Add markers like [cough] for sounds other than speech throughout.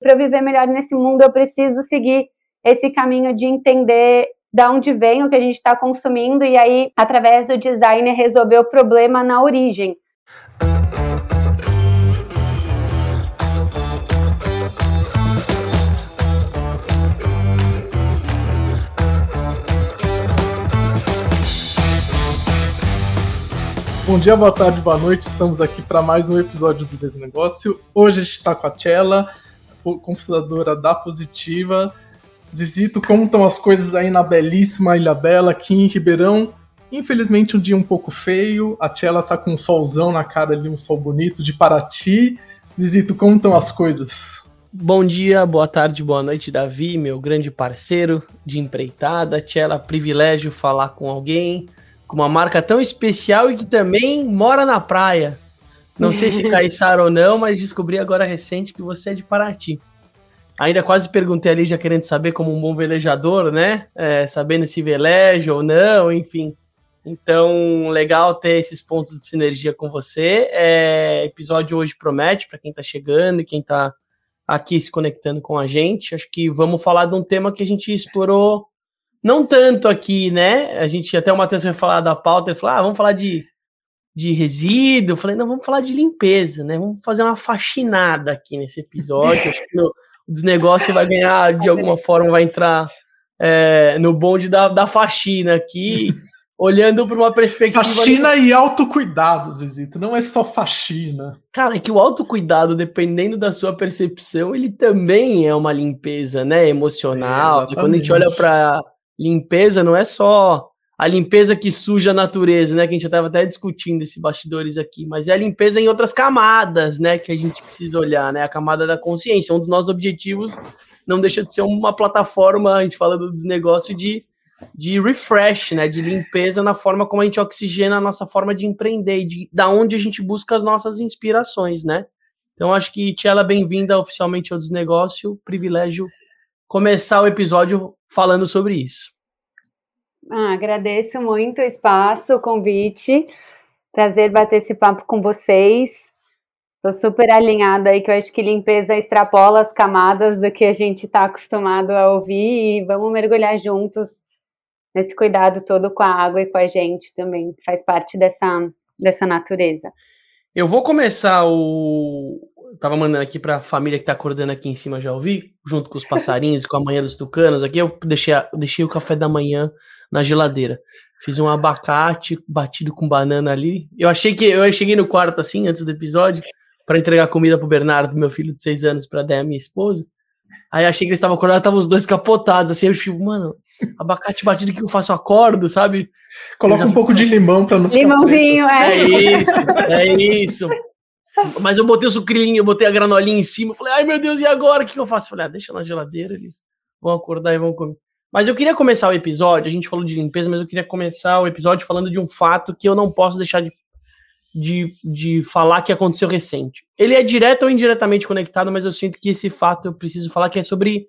para viver melhor nesse mundo, eu preciso seguir esse caminho de entender da onde vem o que a gente está consumindo e aí, através do design, resolver o problema na origem. Bom dia, boa tarde, boa noite. Estamos aqui para mais um episódio do Desnegócio. Hoje a gente está com a Tchela, cofundadora da Positiva. Zizito, como estão as coisas aí na belíssima Ilha Bela, aqui em Ribeirão? Infelizmente, um dia um pouco feio. A Tchela tá com um solzão na cara ali, um sol bonito de Paraty. Zizito, como estão as coisas? Bom dia, boa tarde, boa noite, Davi, meu grande parceiro de empreitada. Tchela, privilégio falar com alguém com uma marca tão especial e que também mora na praia. Não sei se Caissara ou não, mas descobri agora recente que você é de Paraty. Ainda quase perguntei ali, já querendo saber como um bom velejador, né? É, sabendo se veleja ou não, enfim. Então, legal ter esses pontos de sinergia com você. É, episódio hoje promete para quem está chegando e quem está aqui se conectando com a gente. Acho que vamos falar de um tema que a gente explorou não tanto aqui, né? A gente até o Matheus vai falar da pauta, ele falou: ah, vamos falar de, de resíduo. Falei, não, vamos falar de limpeza, né? Vamos fazer uma faxinada aqui nesse episódio. Acho que o, o desnegócio vai ganhar, de alguma forma, vai entrar é, no bonde da, da faxina aqui, [laughs] olhando para uma perspectiva. Faxina de... e autocuidado, Zizito, não é só faxina. Cara, é que o autocuidado, dependendo da sua percepção, ele também é uma limpeza, né? Emocional. É, Quando a gente olha para limpeza não é só a limpeza que suja a natureza, né? Que a gente já estava até discutindo esses bastidores aqui, mas é a limpeza em outras camadas, né? Que a gente precisa olhar, né? A camada da consciência. Um dos nossos objetivos não deixa de ser uma plataforma, a gente fala do desnegócio de, de refresh, né? De limpeza na forma como a gente oxigena a nossa forma de empreender, de da onde a gente busca as nossas inspirações, né? Então acho que Tiela, bem-vinda oficialmente ao desnegócio. Privilégio começar o episódio falando sobre isso. Ah, agradeço muito o espaço, o convite. Prazer bater esse papo com vocês. Estou super alinhada aí, que eu acho que limpeza extrapola as camadas do que a gente está acostumado a ouvir e vamos mergulhar juntos nesse cuidado todo com a água e com a gente também, que faz parte dessa, dessa natureza. Eu vou começar o, tava mandando aqui pra família que tá acordando aqui em cima, já ouvi, junto com os passarinhos, [laughs] com a manhã dos tucanos. Aqui eu deixei, deixei o café da manhã na geladeira. Fiz um abacate batido com banana ali. Eu achei que eu cheguei no quarto assim, antes do episódio, para entregar comida pro Bernardo, meu filho de seis anos, para dar a minha esposa. Aí achei que eles estavam acordados, estavam os dois capotados, assim, eu fico, mano, abacate batido que eu faço acordo, sabe? Coloca um pouco de limão para não ficar Limãozinho, preto. é. É isso, é isso. [laughs] Mas eu botei o sucrilhinho, eu botei a granolinha em cima. Falei, ai meu Deus, e agora? O que eu faço? Falei, ah, deixa na geladeira, eles vão acordar e vão comer. Mas eu queria começar o episódio, a gente falou de limpeza, mas eu queria começar o episódio falando de um fato que eu não posso deixar de, de, de falar que aconteceu recente. Ele é direto ou indiretamente conectado, mas eu sinto que esse fato eu preciso falar que é sobre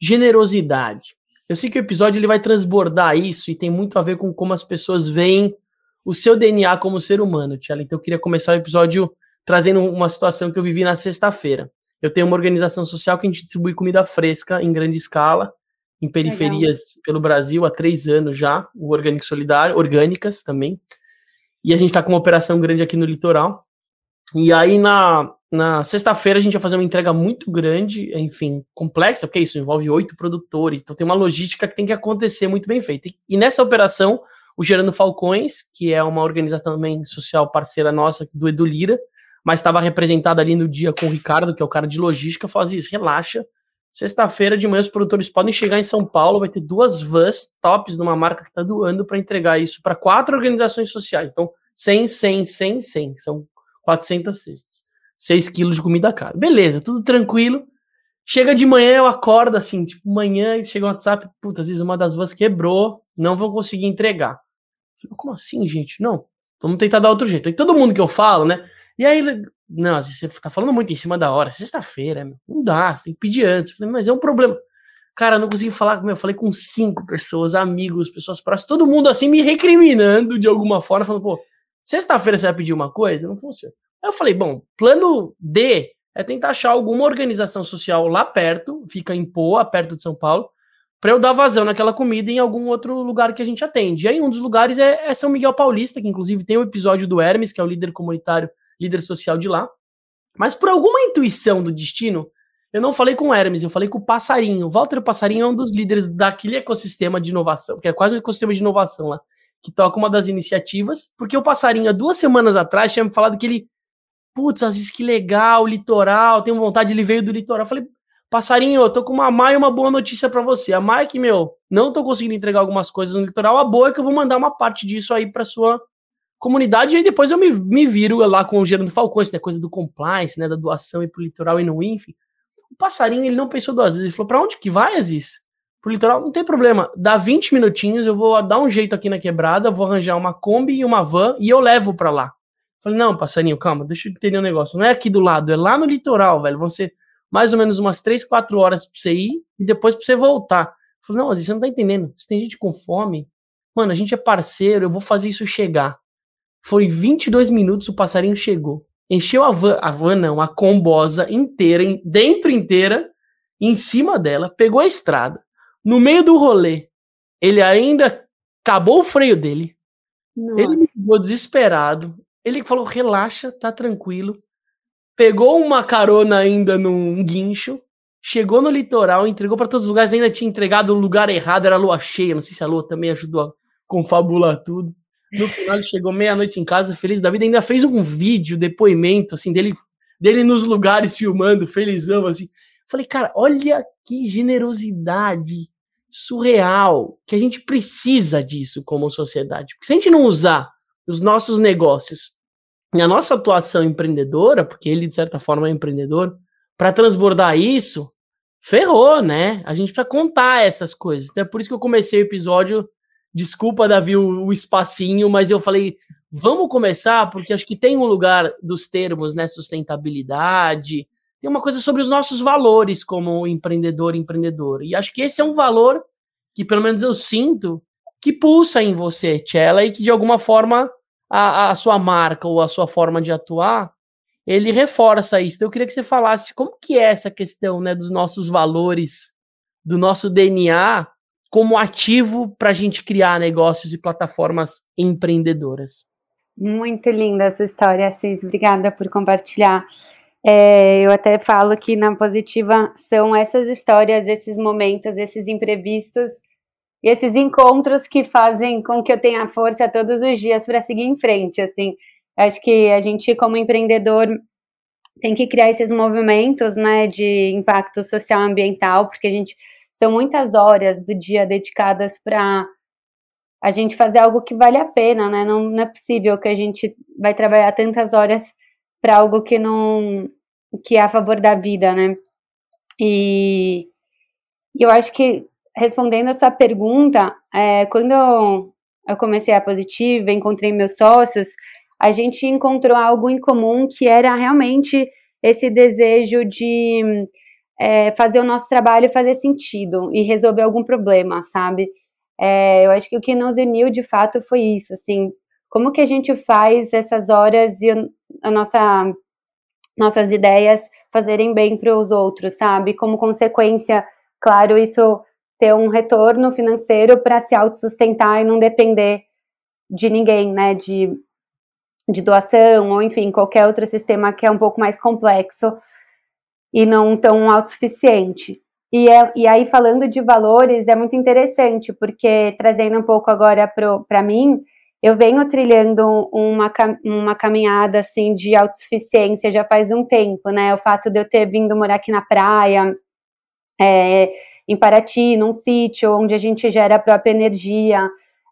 generosidade. Eu sei que o episódio ele vai transbordar isso e tem muito a ver com como as pessoas veem o seu DNA como ser humano, Tiela. Então eu queria começar o episódio trazendo uma situação que eu vivi na sexta-feira. Eu tenho uma organização social que a gente distribui comida fresca em grande escala, em periferias Legal. pelo Brasil há três anos já, o Orgânico Solidário, orgânicas também. E a gente está com uma operação grande aqui no litoral. E aí na, na sexta-feira a gente vai fazer uma entrega muito grande, enfim, complexa, porque isso envolve oito produtores, então tem uma logística que tem que acontecer muito bem feita. E nessa operação, o Gerando Falcões, que é uma organização também social parceira nossa do Edu Lira, mas estava representado ali no dia com o Ricardo, que é o cara de logística, falou assim, relaxa, sexta-feira de manhã os produtores podem chegar em São Paulo, vai ter duas vans tops de uma marca que está doando para entregar isso para quatro organizações sociais. Então, 100, 100, 100, 100, são 400 cestas. 6 quilos de comida cara. Beleza, tudo tranquilo. Chega de manhã, eu acordo assim, tipo, manhã, chega o WhatsApp, puta, às vezes uma das vans quebrou, não vão conseguir entregar. Como assim, gente? Não, vamos tentar dar outro jeito. E todo mundo que eu falo, né? E aí, não, você tá falando muito em cima da hora. Sexta-feira, não dá, você tem que pedir antes. Falei, mas é um problema. Cara, não consegui falar, meu, eu falei com cinco pessoas, amigos, pessoas próximas, todo mundo assim me recriminando de alguma forma, falando, pô, sexta-feira você vai pedir uma coisa? Não funciona. Aí eu falei, bom, plano D é tentar achar alguma organização social lá perto, fica em Poa, perto de São Paulo, para eu dar vazão naquela comida em algum outro lugar que a gente atende. E aí um dos lugares é, é São Miguel Paulista, que inclusive tem o um episódio do Hermes, que é o líder comunitário, líder social de lá. Mas por alguma intuição do destino, eu não falei com o Hermes, eu falei com o Passarinho. O Walter Passarinho é um dos líderes daquele ecossistema de inovação, que é quase um ecossistema de inovação lá, que toca uma das iniciativas, porque o Passarinho, há duas semanas atrás, tinha me falado que ele, putz, vezes que legal, litoral, tenho vontade, ele veio do litoral. Eu falei, Passarinho, eu tô com uma má e uma boa notícia para você. A má é que, meu, não tô conseguindo entregar algumas coisas no litoral, a boa é que eu vou mandar uma parte disso aí pra sua comunidade, e aí depois eu me, me viro lá com o Gerando Falcões, né, coisa do compliance, né, da doação e pro litoral e no enfim. O passarinho, ele não pensou duas vezes. Ele falou: pra onde que vai, Aziz? Pro litoral? Não tem problema. Dá 20 minutinhos, eu vou dar um jeito aqui na quebrada, vou arranjar uma Kombi e uma van e eu levo pra lá. falei: não, passarinho, calma, deixa eu entender um negócio. Não é aqui do lado, é lá no litoral, velho. Vão ser mais ou menos umas 3, 4 horas pra você ir e depois pra você voltar. Falei: não, Aziz, você não tá entendendo. Se tem gente com fome, mano, a gente é parceiro, eu vou fazer isso chegar. Foi 22 minutos, o passarinho chegou encheu a van, a van não, a combosa inteira, dentro inteira, em cima dela, pegou a estrada. No meio do rolê, ele ainda acabou o freio dele. Nossa. Ele ficou desesperado. Ele falou: relaxa, tá tranquilo. Pegou uma carona ainda num guincho, chegou no litoral, entregou para todos os lugares, ainda tinha entregado no lugar errado, era lua cheia. Não sei se a lua também ajudou a confabular tudo. No final ele chegou meia-noite em casa, feliz da vida, ainda fez um vídeo, depoimento, assim, dele, dele nos lugares filmando, felizão, assim. Falei, cara, olha que generosidade surreal, que a gente precisa disso como sociedade. Porque se a gente não usar os nossos negócios e a nossa atuação empreendedora, porque ele, de certa forma, é empreendedor, para transbordar isso, ferrou, né? A gente precisa contar essas coisas. Então é por isso que eu comecei o episódio Desculpa, Davi, o, o espacinho, mas eu falei, vamos começar, porque acho que tem um lugar dos termos, né? Sustentabilidade, tem uma coisa sobre os nossos valores como empreendedor, empreendedor. E acho que esse é um valor que, pelo menos, eu sinto que pulsa em você, Tchela, e que de alguma forma a, a sua marca ou a sua forma de atuar ele reforça isso. Então, eu queria que você falasse como que é essa questão né, dos nossos valores, do nosso DNA como ativo para a gente criar negócios e plataformas empreendedoras. Muito linda essa história, Assis. Obrigada por compartilhar. É, eu até falo que na Positiva são essas histórias, esses momentos, esses imprevistos e esses encontros que fazem com que eu tenha força todos os dias para seguir em frente. Assim, acho que a gente, como empreendedor, tem que criar esses movimentos, né, de impacto social e ambiental, porque a gente são muitas horas do dia dedicadas para a gente fazer algo que vale a pena, né? Não, não é possível que a gente vai trabalhar tantas horas para algo que não que é a favor da vida, né? E, eu acho que respondendo a sua pergunta, é, quando eu, eu comecei a positiva, encontrei meus sócios, a gente encontrou algo em comum que era realmente esse desejo de é, fazer o nosso trabalho fazer sentido e resolver algum problema, sabe? É, eu acho que o que nos uniu de fato foi isso, assim, como que a gente faz essas horas e a nossa, nossas ideias fazerem bem para os outros, sabe? Como consequência, claro, isso ter um retorno financeiro para se autossustentar e não depender de ninguém, né? De, de doação ou enfim, qualquer outro sistema que é um pouco mais complexo e não tão autossuficiente. E, é, e aí, falando de valores, é muito interessante, porque trazendo um pouco agora para mim, eu venho trilhando uma, uma caminhada assim de autossuficiência já faz um tempo, né? O fato de eu ter vindo morar aqui na praia, é, em Paraty, num sítio onde a gente gera a própria energia,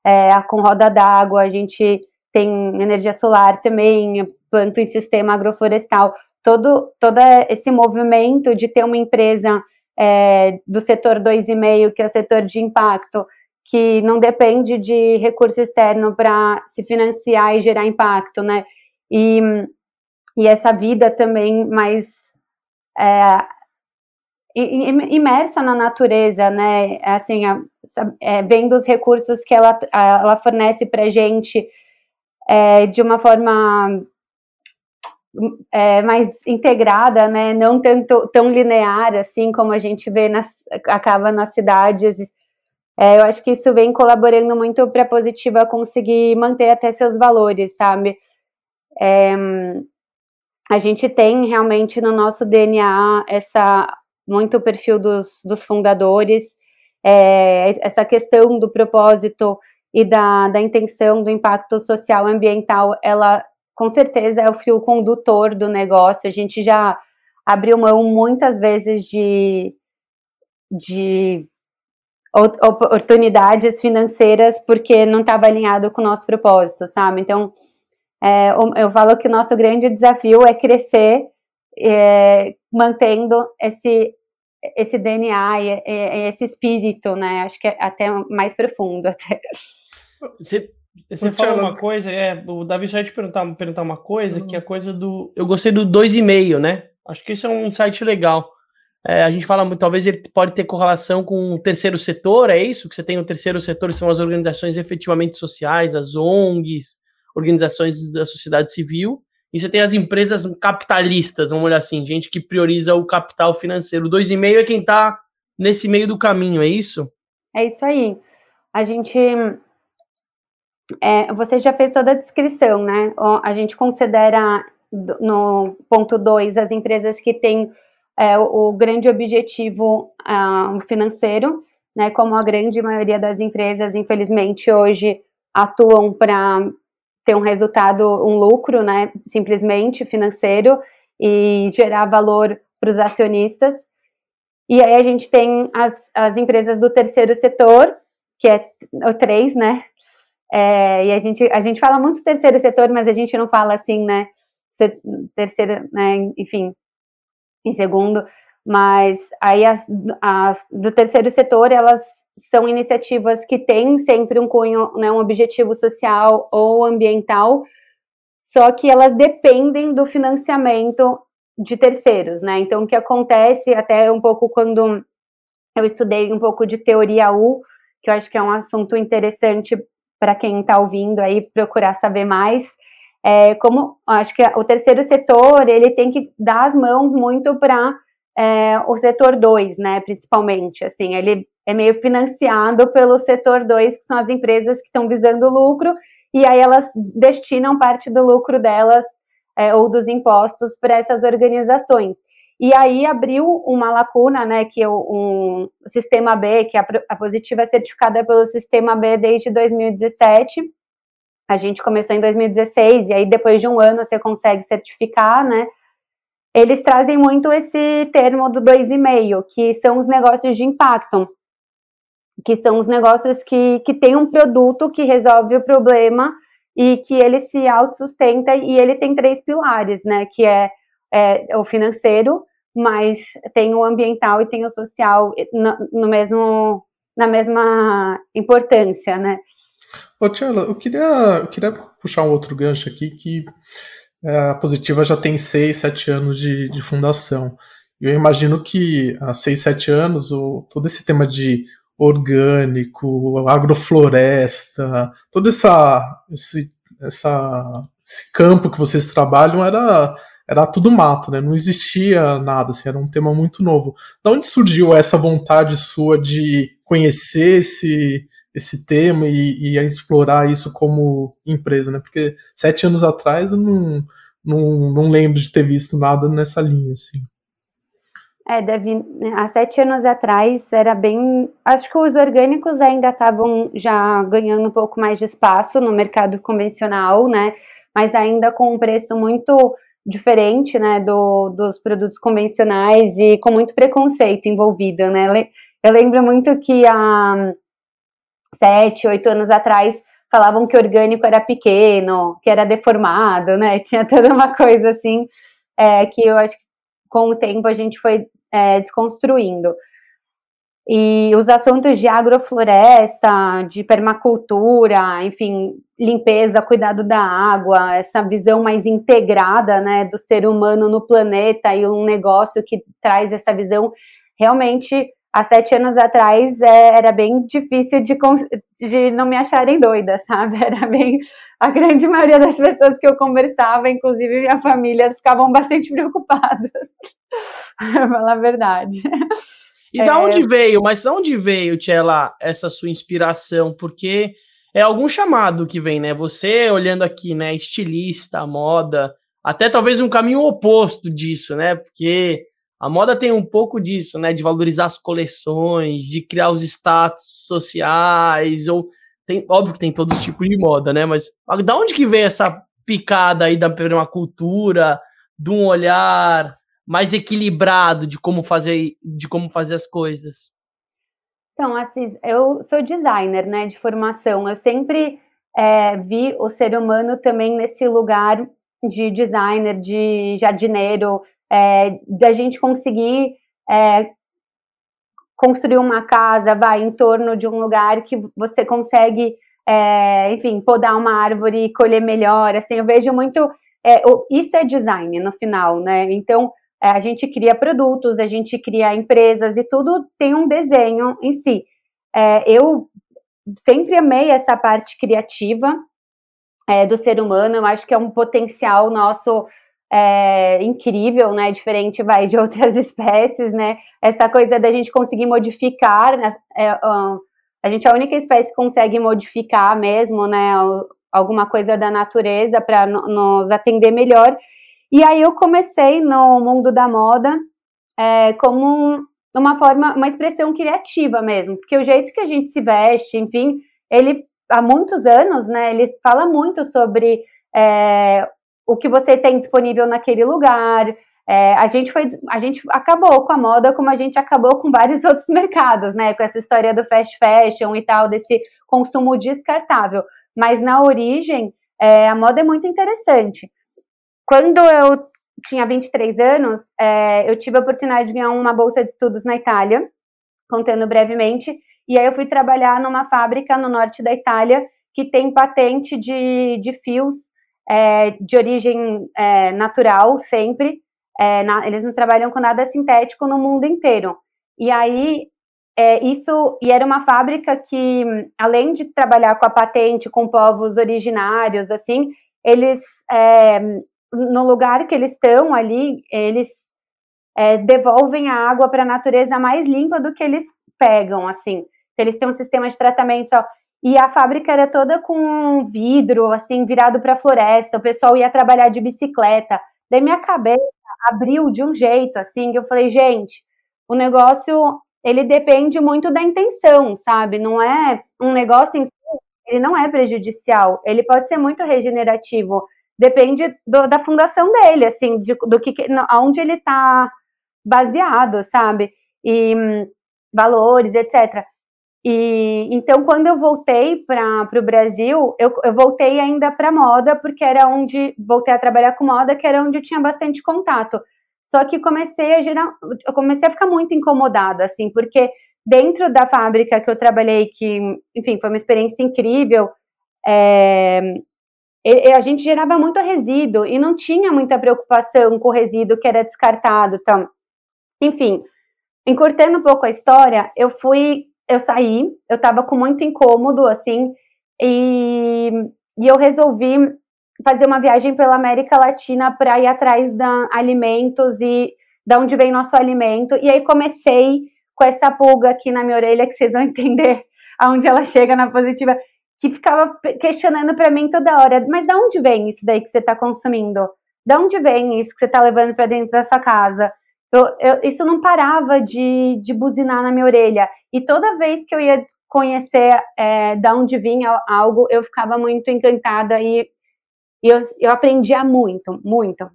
é, com roda d'água, a gente tem energia solar também, planto em sistema agroflorestal todo, todo esse movimento de ter uma empresa é, do setor 2,5, que é o setor de impacto, que não depende de recurso externo para se financiar e gerar impacto, né? E, e essa vida também mais é, imersa na natureza, né? Assim, a, é, vendo os recursos que ela, ela fornece para gente é, de uma forma é, mais integrada, né? Não tanto tão linear assim como a gente vê acaba nas cidades. É, eu acho que isso vem colaborando muito para a positiva conseguir manter até seus valores, sabe? É, a gente tem realmente no nosso DNA essa muito o perfil dos, dos fundadores, é, essa questão do propósito e da, da intenção do impacto social ambiental, ela com certeza é o fio condutor do negócio. A gente já abriu mão muitas vezes de, de oportunidades financeiras porque não estava alinhado com o nosso propósito, sabe? Então, é, eu falo que o nosso grande desafio é crescer é, mantendo esse esse DNA e, e, esse espírito, né? Acho que é até mais profundo [laughs] até. Você, você falou uma coisa, é, o Davi só ia te perguntar, perguntar uma coisa, uhum. que é a coisa do. Eu gostei do 2,5, né? Acho que isso é um insight legal. É, a gente fala muito, talvez ele pode ter correlação com o terceiro setor, é isso? Que você tem o terceiro setor, são as organizações efetivamente sociais, as ONGs, organizações da sociedade civil, e você tem as empresas capitalistas, vamos olhar assim, gente que prioriza o capital financeiro. O 2,5 é quem está nesse meio do caminho, é isso? É isso aí. A gente é, você já fez toda a descrição, né? A gente considera no ponto 2 as empresas que têm é, o, grande objetivo uh, financeiro, né? Como a grande maioria das empresas, infelizmente, hoje atuam para ter um resultado, um lucro, né? Simplesmente financeiro e gerar valor para os acionistas. E aí a gente tem as, as empresas do terceiro setor, que é o 3, né? É, e a gente, a gente fala muito terceiro setor, mas a gente não fala assim, né? Terceiro, né? Enfim, em segundo. Mas aí as, as do terceiro setor, elas são iniciativas que têm sempre um cunho, né, um objetivo social ou ambiental, só que elas dependem do financiamento de terceiros, né? Então, o que acontece até um pouco quando eu estudei um pouco de teoria U, que eu acho que é um assunto interessante para quem está ouvindo aí procurar saber mais. É, como acho que o terceiro setor ele tem que dar as mãos muito para é, o setor 2, né, principalmente, assim, ele é meio financiado pelo setor 2, que são as empresas que estão visando lucro, e aí elas destinam parte do lucro delas é, ou dos impostos para essas organizações. E aí abriu uma lacuna, né, que o um, sistema B, que a, a positiva é certificada pelo sistema B desde 2017. A gente começou em 2016 e aí depois de um ano você consegue certificar, né? Eles trazem muito esse termo do 2,5, que são os negócios de impacto, que são os negócios que, que têm um produto que resolve o problema e que ele se autossustenta e ele tem três pilares, né? Que é, é o financeiro, mas tem o ambiental e tem o social no, no mesmo, na mesma importância, né? Ô, Tchela, eu queria, eu queria puxar um outro gancho aqui que é, a Positiva já tem seis, sete anos de, de fundação. Eu imagino que há seis, sete anos o, todo esse tema de orgânico, agrofloresta, todo essa, esse, essa, esse campo que vocês trabalham era era tudo mato, né? Não existia nada, assim, era um tema muito novo. Da onde surgiu essa vontade sua de conhecer esse, esse tema e, e explorar isso como empresa, né? Porque sete anos atrás eu não, não, não lembro de ter visto nada nessa linha, assim. É, deve, há sete anos atrás era bem. Acho que os orgânicos ainda estavam já ganhando um pouco mais de espaço no mercado convencional, né? Mas ainda com um preço muito diferente, né, do, dos produtos convencionais e com muito preconceito envolvido, né? Eu lembro muito que há sete, oito anos atrás falavam que orgânico era pequeno, que era deformado, né? [laughs] Tinha toda uma coisa assim é, que eu acho que com o tempo a gente foi é, desconstruindo. E os assuntos de agrofloresta, de permacultura, enfim, limpeza, cuidado da água, essa visão mais integrada, né, do ser humano no planeta e um negócio que traz essa visão, realmente há sete anos atrás é, era bem difícil de, de não me acharem doida, sabe? [laughs] Era bem. A grande maioria das pessoas que eu conversava, inclusive minha família, ficavam bastante preocupadas. [laughs] pra falar a verdade. E é... da onde veio, mas da onde veio, Tchela, essa sua inspiração? Porque é algum chamado que vem, né? Você olhando aqui, né? Estilista, moda, até talvez um caminho oposto disso, né? Porque a moda tem um pouco disso, né? De valorizar as coleções, de criar os status sociais, ou tem, óbvio que tem todos os tipos de moda, né? Mas da onde que vem essa picada aí da permacultura, de um olhar mais equilibrado de como fazer, de como fazer as coisas? Então, assim, eu sou designer, né, de formação. Eu sempre é, vi o ser humano também nesse lugar de designer, de jardineiro, é, da gente conseguir é, construir uma casa, vai, em torno de um lugar que você consegue, é, enfim, podar uma árvore e colher melhor, assim, eu vejo muito, é, isso é design no final, né, então a gente cria produtos, a gente cria empresas e tudo tem um desenho em si. É, eu sempre amei essa parte criativa, do ser humano, eu acho que é um potencial nosso é, incrível, né? Diferente vai de [laughs] outras espécies, né? Essa coisa da gente conseguir modificar, né? É, a gente é a única espécie que consegue modificar mesmo, né? Alguma coisa da natureza para nos atender melhor. E aí eu comecei no mundo da moda é, como uma forma, uma expressão criativa mesmo, porque o jeito que a gente se veste, enfim, ele há muitos anos, né? Ele fala muito sobre é, o que você tem disponível naquele lugar. É, a gente foi, a gente acabou com a moda como a gente acabou com vários [laughs] outros mercados, né? Com essa história do fast fashion e tal, desse consumo descartável. Mas na origem, é, a moda é muito interessante. Quando eu tinha 23 anos, é, eu tive a oportunidade de ganhar uma bolsa de estudos na Itália, contando brevemente, e aí eu fui trabalhar numa fábrica no norte da Itália que tem patente de, de fios é, de origem é, natural sempre. É, na, eles não trabalham com nada sintético no mundo inteiro. E aí, é, isso. E era uma fábrica que, além de trabalhar com a patente, com povos originários, assim, eles. É, no lugar que eles estão ali, eles é, devolvem a água para a natureza mais limpa do que eles pegam, assim. Eles têm um sistema de tratamento só. E a fábrica era toda com vidro, assim, virado para a floresta. O pessoal ia trabalhar de bicicleta. Daí minha cabeça abriu de um jeito, assim, que eu falei, gente, o negócio, ele depende muito da intenção, sabe? Não é um negócio em si, ele não é prejudicial. Ele pode ser muito regenerativo. Depende do, da fundação dele, assim, de, do que, aonde ele está baseado, sabe? E hum, valores, etc. E então, quando eu voltei para o Brasil, eu, eu, voltei ainda para moda, porque era onde voltei a trabalhar com moda, que era onde eu tinha bastante contato. Só que comecei a gerar, eu comecei a ficar muito incomodada, assim, porque dentro da fábrica que eu trabalhei, que, enfim, foi uma experiência incrível, é, a gente gerava muito resíduo e não tinha muita preocupação com o resíduo que era descartado, então, enfim, encurtando um pouco a história, eu fui eu saí, eu tava com muito incômodo, assim, e, e eu resolvi fazer uma viagem pela América Latina para ir atrás de alimentos e da onde vem nosso alimento. E aí comecei com essa pulga aqui na minha orelha, que vocês vão [laughs] entender aonde ela chega na positiva, que ficava questionando para mim toda hora, mas de onde vem isso daí que você está consumindo? De onde vem isso que você está levando para dentro da sua casa? Eu, eu, isso não parava de, de buzinar na minha orelha. E toda vez que eu ia conhecer é, onde vinha algo, eu ficava muito encantada e, e eu, eu aprendia muito, muito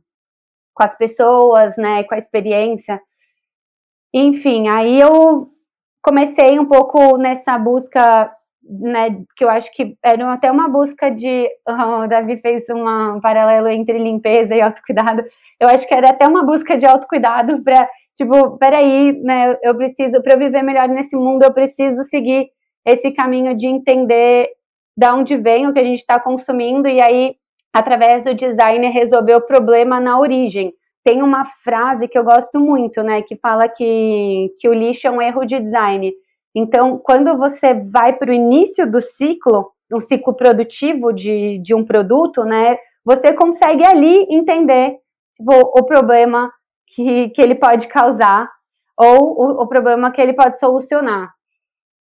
com as pessoas, né, com a experiência. Enfim, aí eu comecei um pouco nessa busca, né, que eu acho que era até uma busca de, o Davi fez um paralelo entre limpeza e autocuidado, eu acho que era até uma busca de autocuidado para tipo, peraí, né, eu preciso, para eu viver melhor nesse mundo, eu preciso seguir esse caminho de entender da onde vem o que a gente está consumindo e aí, através do design, resolver o problema na origem, tem uma frase que eu gosto muito, né, que fala que, que o lixo é um erro de design. Então, quando você vai para o início do ciclo, um ciclo produtivo de, de um produto, né, você consegue ali entender tipo, o problema que, que ele pode causar ou o, o problema que ele pode solucionar.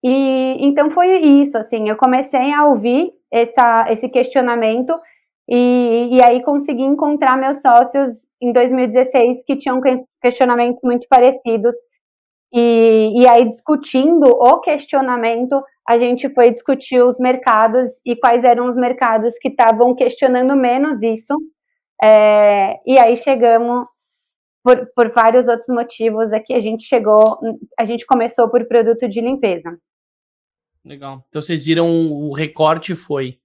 E então foi isso, assim, eu comecei a ouvir essa, esse questionamento e, e aí consegui encontrar meus sócios em 2016 que tinham questionamentos muito parecidos. E, e aí, discutindo o questionamento, a gente foi discutir os mercados e quais eram os mercados que estavam questionando menos isso. É, e aí chegamos por, por vários outros motivos aqui. A gente chegou, a gente começou por produto de limpeza. Legal. Então vocês viram o recorte foi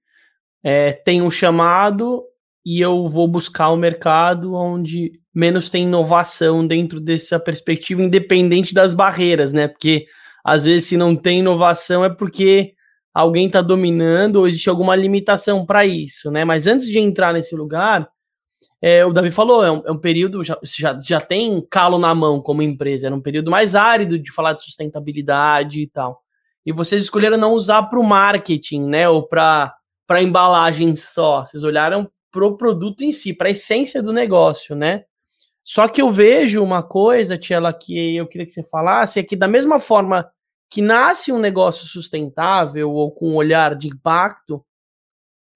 é, tem um chamado e eu vou buscar o um mercado onde menos tem inovação dentro dessa perspectiva, independente das barreiras, né? Porque às vezes se não tem inovação é porque alguém está dominando ou existe alguma limitação para isso, né? Mas antes de entrar nesse lugar, é, o Davi falou, é um, é um período, já, já, já tem calo na mão como empresa, era um período mais árido de falar de sustentabilidade e tal. E vocês escolheram não usar para o marketing, né? Ou para para embalagem só. Vocês olharam para o produto em si, para a essência do negócio, né? Só que eu vejo uma coisa, Tiela, que eu queria que você falasse, é que da mesma forma que nasce um negócio sustentável ou com um olhar de impacto,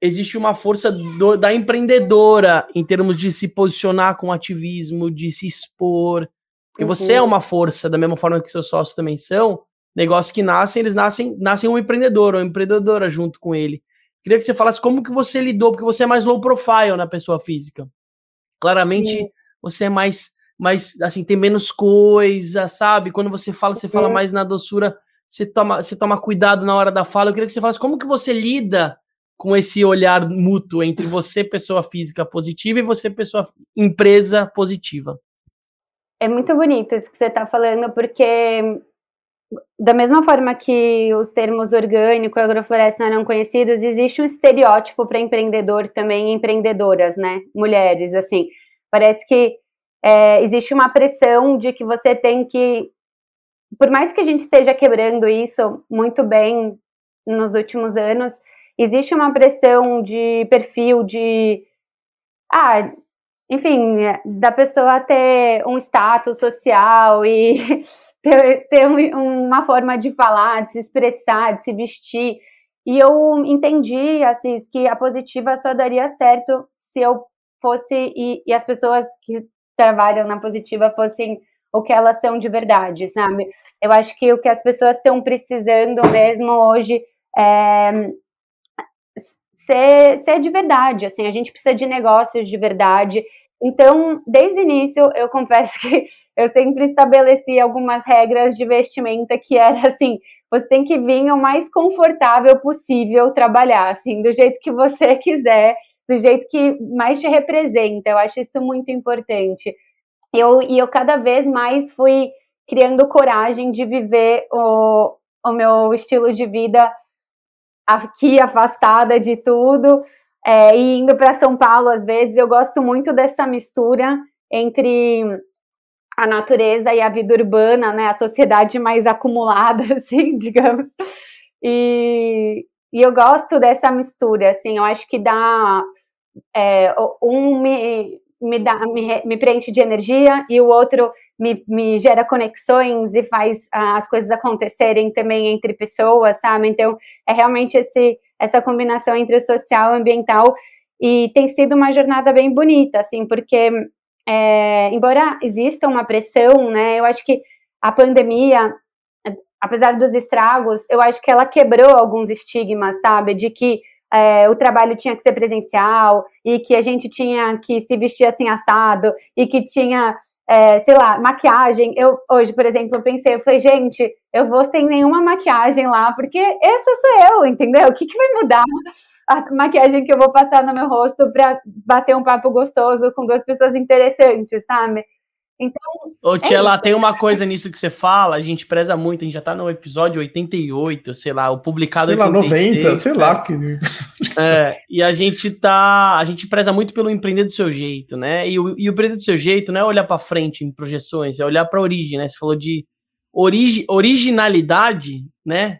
existe uma força do, da empreendedora em termos de se posicionar com ativismo, de se expor. Porque uhum. você é uma força, da mesma forma que seus sócios também são. Negócios que nascem, eles nascem, nascem um empreendedor ou empreendedora junto com ele. Queria que você falasse como que você lidou, porque você é mais low profile na pessoa física. Claramente, Sim. você é mais, mais, assim, tem menos coisa, sabe? Quando você fala, você fala mais na doçura, você toma, você toma cuidado na hora da fala. Eu queria que você falasse como que você lida com esse olhar mútuo entre você, pessoa física positiva, e você, pessoa empresa positiva. É muito bonito isso que você está falando, porque da mesma forma que os termos orgânico e agrofloresta eram conhecidos, existe um estereótipo para empreendedor também, empreendedoras, né? Mulheres, assim. Parece que é, existe uma pressão de que você tem que. Por mais que a gente esteja quebrando isso muito bem nos últimos anos, existe uma pressão de perfil, de. Ah, enfim, da pessoa ter um status social e [laughs] ter, ter uma forma de falar, de se expressar, de se vestir. E eu entendi, assim, que a positiva só daria certo se eu fosse e, e as pessoas que trabalham na positiva fossem o que elas são de verdade, sabe? Eu acho que o que as pessoas estão precisando mesmo hoje é ser, ser de verdade, assim, a gente precisa de negócios de verdade. Então, desde o início, eu [laughs] confesso que eu sempre estabeleci algumas regras de vestimenta que era [laughs] assim, você tem que vir o mais confortável possível trabalhar, assim, do jeito que você [laughs] quiser, do jeito que mais te representa. Eu acho isso muito importante. Eu, e eu cada vez mais fui criando coragem de viver o, o meu estilo de vida aqui afastada de tudo é, e indo para São Paulo às vezes. Eu gosto muito dessa mistura entre a natureza e a vida urbana, né, a sociedade mais acumulada, [laughs] assim, digamos. E, e eu gosto dessa mistura, assim, eu acho que dá é, um me, me, dá, me, me preenche de energia e o outro me, me gera conexões e faz as coisas acontecerem também entre pessoas, sabe? Então, é realmente esse, essa combinação entre o social e o ambiental e tem sido uma jornada bem bonita, assim, porque é, embora exista uma pressão, né, eu acho que a pandemia, apesar dos estragos, eu acho que ela quebrou alguns estigmas, sabe, de que é, o trabalho tinha que ser presencial e que a gente tinha que se vestir assim assado e que tinha é, sei lá, maquiagem. Eu hoje, por exemplo, eu pensei, eu falei, gente, eu vou sem nenhuma maquiagem lá, porque essa sou eu, entendeu? O que, que vai mudar a maquiagem que eu vou passar no meu rosto para bater um papo gostoso com duas pessoas interessantes, sabe? Então. Ô, Tia, é lá tem uma coisa nisso que você fala, a gente preza muito, a gente já tá no episódio 88, sei lá, o publicado sei 86, lá, 90, sei lá. Que... [laughs] É, e a gente tá. A gente preza muito pelo empreender do seu jeito, né? E o, e o empreender do seu jeito não é olhar para frente em projeções, é olhar para a origem, né? Você falou de origi, originalidade, né?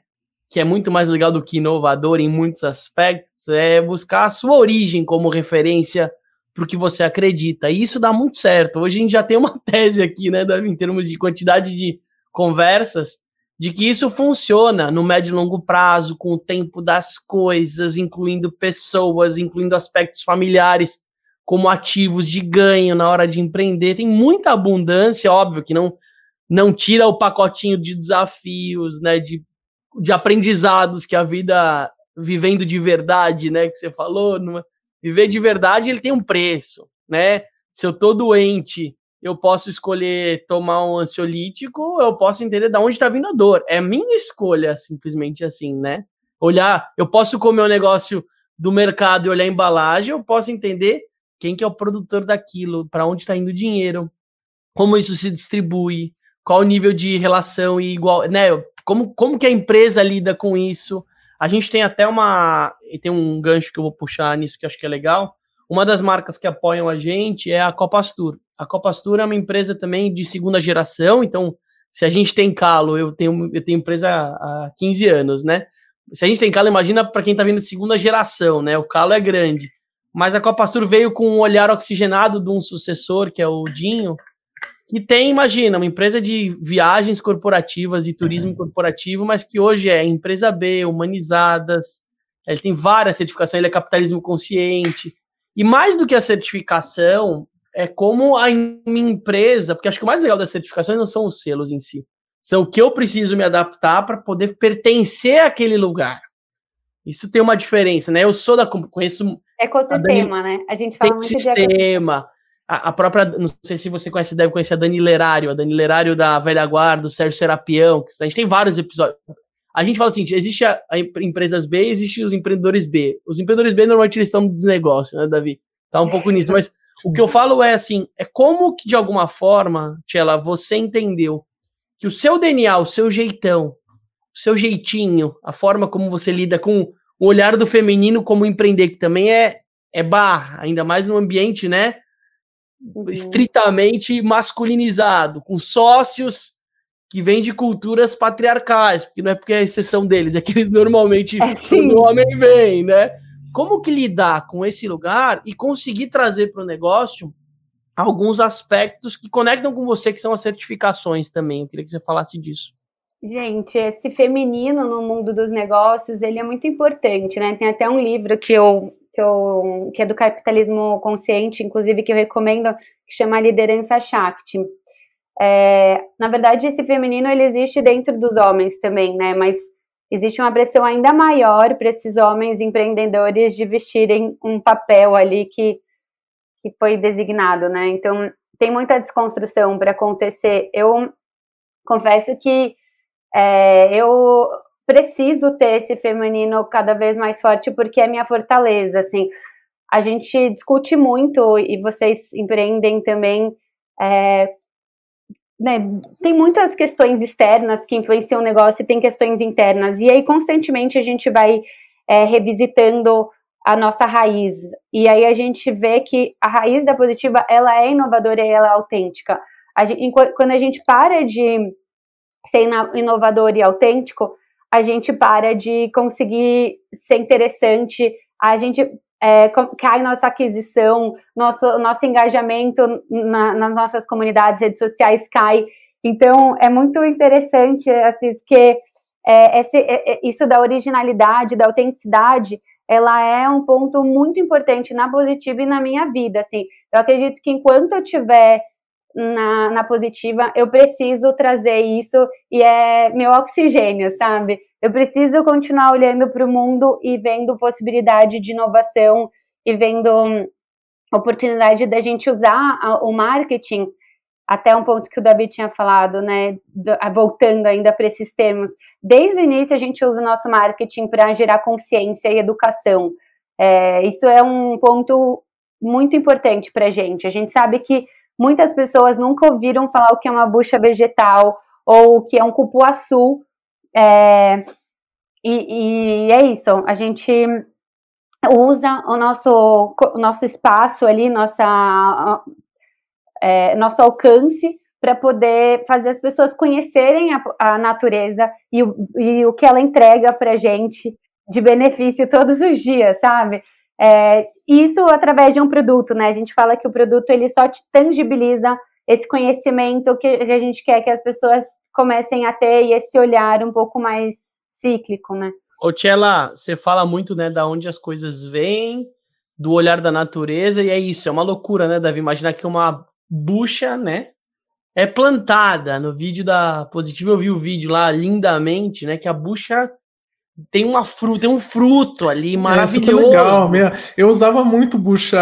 Que é muito mais legal do que inovador em muitos aspectos, é buscar a sua origem como referência para o que você acredita. E isso dá muito certo. Hoje a gente já tem uma [laughs] tese aqui, né, em termos de quantidade de conversas, de que isso funciona no médio e longo prazo, com o tempo das coisas, incluindo pessoas, incluindo aspectos familiares, como ativos de ganho na hora de empreender. Tem muita abundância, óbvio que não não tira o pacotinho de desafios, né, de, de aprendizados que a vida vivendo de verdade, né, que você falou, numa, viver de verdade ele tem um preço, né? Se eu tô doente, eu posso escolher tomar um ansiolítico, eu posso entender de onde está vindo a dor. É minha escolha, simplesmente assim, né? Olhar, eu posso comer um negócio do mercado e olhar a embalagem, eu posso entender quem que é o produtor daquilo, para onde está indo o dinheiro, como isso se distribui, qual o nível de relação e igual, né? Como, como que a empresa lida com isso? A gente tem até uma. Tem um gancho que eu vou puxar nisso que acho que é legal. Uma das marcas que apoiam a gente é a Copastur. A Copastur é uma empresa também de segunda geração, então, se a gente tem calo, eu tenho, eu tenho empresa há 15 anos, né? Se a gente tem calo, imagina para quem está vindo de segunda geração, né? O calo é grande. Mas a Copastur veio com um olhar oxigenado de um sucessor, que é o Dinho, que tem, imagina, uma empresa de viagens corporativas e turismo uhum. corporativo, mas que hoje é empresa B, humanizadas, ele tem várias certificações, ele é capitalismo consciente. E mais do que a certificação, é como a minha empresa, porque acho que o mais legal das certificações não são os selos em si, são o que eu preciso me adaptar para poder pertencer àquele lugar. Isso tem uma diferença, né? Eu sou da conheço ecossistema, a Dani, né? A gente fala muito sistema, a, própria, não sei se você conhece, deve conhecer a Dani Lerário, a Dani Lerário da Velha Guarda, o Sérgio Serapião, que a gente tem vários episódios. A gente fala assim, existe a, a empresas B existe os empreendedores B. Os empreendedores B normalmente eles estão desnegócio, né, Davi? Tá um pouco nisso, mas o que eu falo é assim, é como que de alguma forma, Tchela, você entendeu que o seu DNA, o seu jeitão, o seu jeitinho, a forma como você lida com o olhar do feminino como empreender, que também é, é barra, ainda mais no ambiente, né. Estritamente masculinizado, com sócios que vêm de culturas patriarcais, porque não é porque é a exceção deles, é que eles normalmente é, o homem vem, né? Como que lidar com esse lugar e conseguir trazer para o negócio alguns aspectos que conectam com você, que são as certificações também. Eu queria que você falasse disso. Gente, esse feminino no mundo dos negócios, ele é muito importante, né? Tem até um livro que eu que, eu, que é do capitalismo consciente, inclusive que eu recomendo, que chama Liderança Shakti. É, na verdade, esse feminino ele existe dentro dos homens também, né? Mas existe uma pressão ainda maior para esses homens empreendedores de vestirem um papel ali que, que foi designado, né? Então, tem muita desconstrução para acontecer. Eu confesso que é, eu preciso ter esse feminino cada vez mais forte porque é minha fortaleza, assim. A gente discute muito e vocês empreendem também. É, né, tem muitas questões externas que influenciam o negócio e tem questões internas. E aí, constantemente, a gente vai é, revisitando a nossa raiz. E aí a gente vê que a raiz da positiva, ela é inovadora e ela é autêntica. A gente, quando a gente para de ser inovador e autêntico, a gente para de conseguir ser interessante, a gente é, cai nossa aquisição, nosso, nosso engajamento na, nas nossas comunidades, redes sociais cai. Então, é muito interessante, assim, que é, esse, é, é, isso da originalidade, da autenticidade, ela é um ponto muito importante na positiva e na minha vida, assim. Eu acredito que enquanto eu tiver na, na positiva, eu preciso trazer isso e é meu oxigênio, sabe? Eu preciso continuar olhando para o mundo e vendo possibilidade de inovação e vendo hum, oportunidade da gente usar o marketing até um ponto que o David tinha falado, né? Voltando ainda para esses termos, desde o início a gente usa o nosso marketing para gerar consciência e educação. É, isso é um ponto muito importante para a gente. A gente sabe que Muitas pessoas nunca ouviram falar o que é uma bucha vegetal ou o que é um cupuaçu. É, e, e é isso. A gente usa o nosso, o nosso espaço ali, nossa, é, nosso alcance para poder fazer as pessoas conhecerem a, a natureza e o, e o que ela entrega para gente de benefício todos os dias, sabe? É, isso através de um produto, né? A gente fala que o produto ele só te tangibiliza esse conhecimento que a gente quer que as pessoas comecem a ter e esse olhar um pouco mais cíclico, né? Ô, Tchela, você fala muito, né, da onde as coisas vêm, do olhar da natureza, e é isso, é uma loucura, né, Davi? Imaginar que uma bucha, né, é plantada. No vídeo da Positiva eu vi o vídeo lá lindamente, né, que a bucha tem uma fruta, tem um fruto ali maravilhoso. É, legal. Minha, eu usava muito bucha.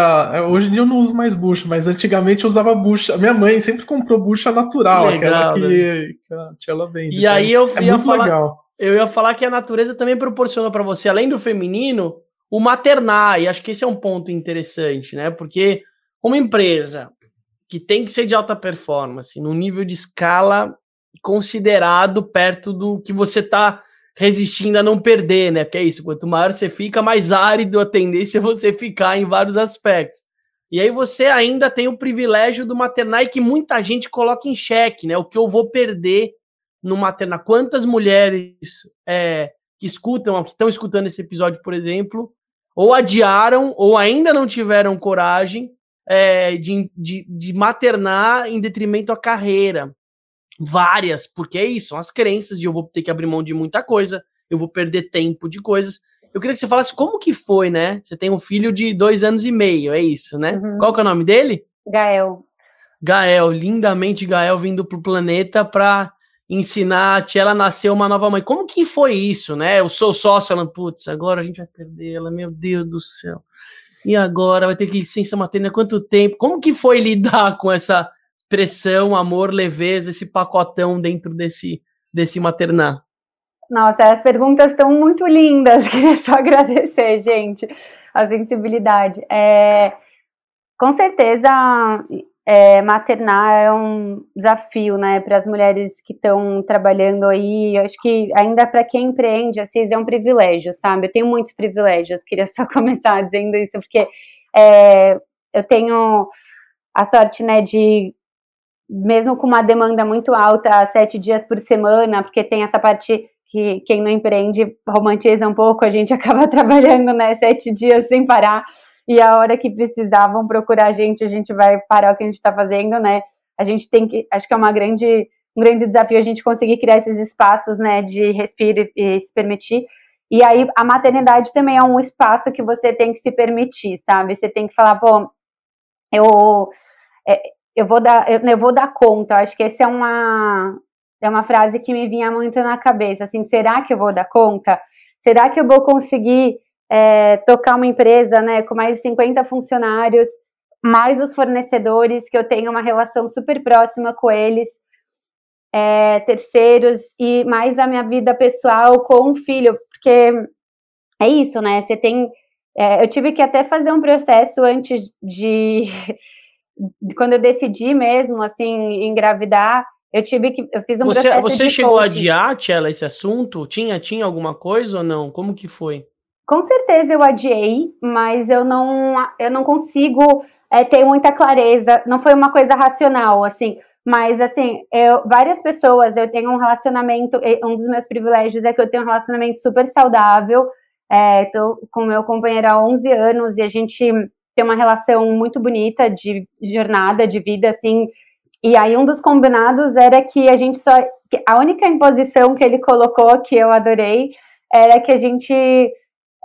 Hoje em dia eu não uso mais bucha, mas antigamente eu usava bucha. Minha mãe sempre comprou bucha natural, legal, aquela que, né? que a tia vende. E aí eu é ia muito falar, legal. Eu ia falar que a natureza também proporciona para você, além do feminino, o maternar. E acho que esse é um ponto interessante, né? Porque uma empresa que tem que ser de alta performance, num nível de escala considerado perto do que você está resistindo a não perder, né? Porque é isso, quanto maior você fica, mais árido a tendência é você ficar em vários aspectos. E aí você ainda tem o privilégio do maternar e que muita gente coloca em xeque, né? O que eu vou perder no maternar. Quantas mulheres é, que escutam, que estão escutando esse episódio, por exemplo, ou adiaram ou ainda não tiveram coragem é, de, de, de maternar em detrimento à carreira várias, porque é isso, são as crenças de eu vou ter que abrir mão de muita coisa, eu vou perder tempo de coisas. Eu queria que você falasse como que foi, né? Você tem um filho de dois anos e meio, é isso, né? Uhum. Qual que é o nome dele? Gael. Gael, lindamente Gael vindo pro planeta para ensinar a tia ela nascer uma nova mãe. Como que foi isso, né? Eu sou sócio, ela, putz, agora a gente vai perder ela, meu Deus do céu. E agora vai ter que licença materna quanto tempo? Como que foi [laughs] lidar com essa pressão, amor, leveza, esse pacotão dentro desse, desse maternar? Nossa, as perguntas estão muito lindas. [laughs] Queria só agradecer, gente, a sensibilidade. É, com certeza, é, maternar é um desafio, né, para as mulheres que estão trabalhando aí. Eu acho que ainda para quem empreende, assim, é um privilégio, sabe? Eu tenho muitos privilégios. Queria só [laughs] começar dizendo isso, porque é, eu tenho a sorte, né, de mesmo com uma demanda muito alta, sete dias por semana, porque tem essa parte que quem não empreende romantiza um pouco, a gente [laughs] acaba trabalhando, né, sete dias sem parar, e a hora que precisavam procurar a gente, a gente vai parar o que a gente está fazendo, né, a gente tem que, acho que é uma grande, um grande desafio a gente conseguir criar esses espaços, né, de respiro e se permitir, e aí a maternidade também é um espaço que você tem que se permitir, sabe, você tem que falar, pô, eu... É, eu vou dar, eu, eu vou dar conta. Eu acho que essa é uma é uma frase que me vinha muito na cabeça. Assim, será que eu vou dar conta? Será que eu vou conseguir é, tocar uma empresa, né, com mais de 50 funcionários, mais os fornecedores que eu tenho uma relação super próxima com eles, é, terceiros e mais a minha vida pessoal com um filho, porque é isso, né? Você tem, é, eu tive que até fazer um processo antes de quando eu decidi mesmo, assim, engravidar, eu tive que. Eu fiz um você, processo. Você chegou coaching. a adiar, Tchela, esse assunto? Tinha, tinha alguma coisa ou não? Como que foi? Com certeza eu adiei, mas eu não, eu não consigo é, ter muita clareza. Não foi uma coisa racional, assim. Mas, assim, eu, várias pessoas, eu tenho um relacionamento. Um dos meus privilégios é que eu tenho um relacionamento super saudável. É, tô com meu companheiro há 11 anos e a gente ter uma relação muito bonita de jornada, de vida, assim. E aí um dos combinados era que a gente só. A única imposição que ele colocou, que eu adorei, era que a gente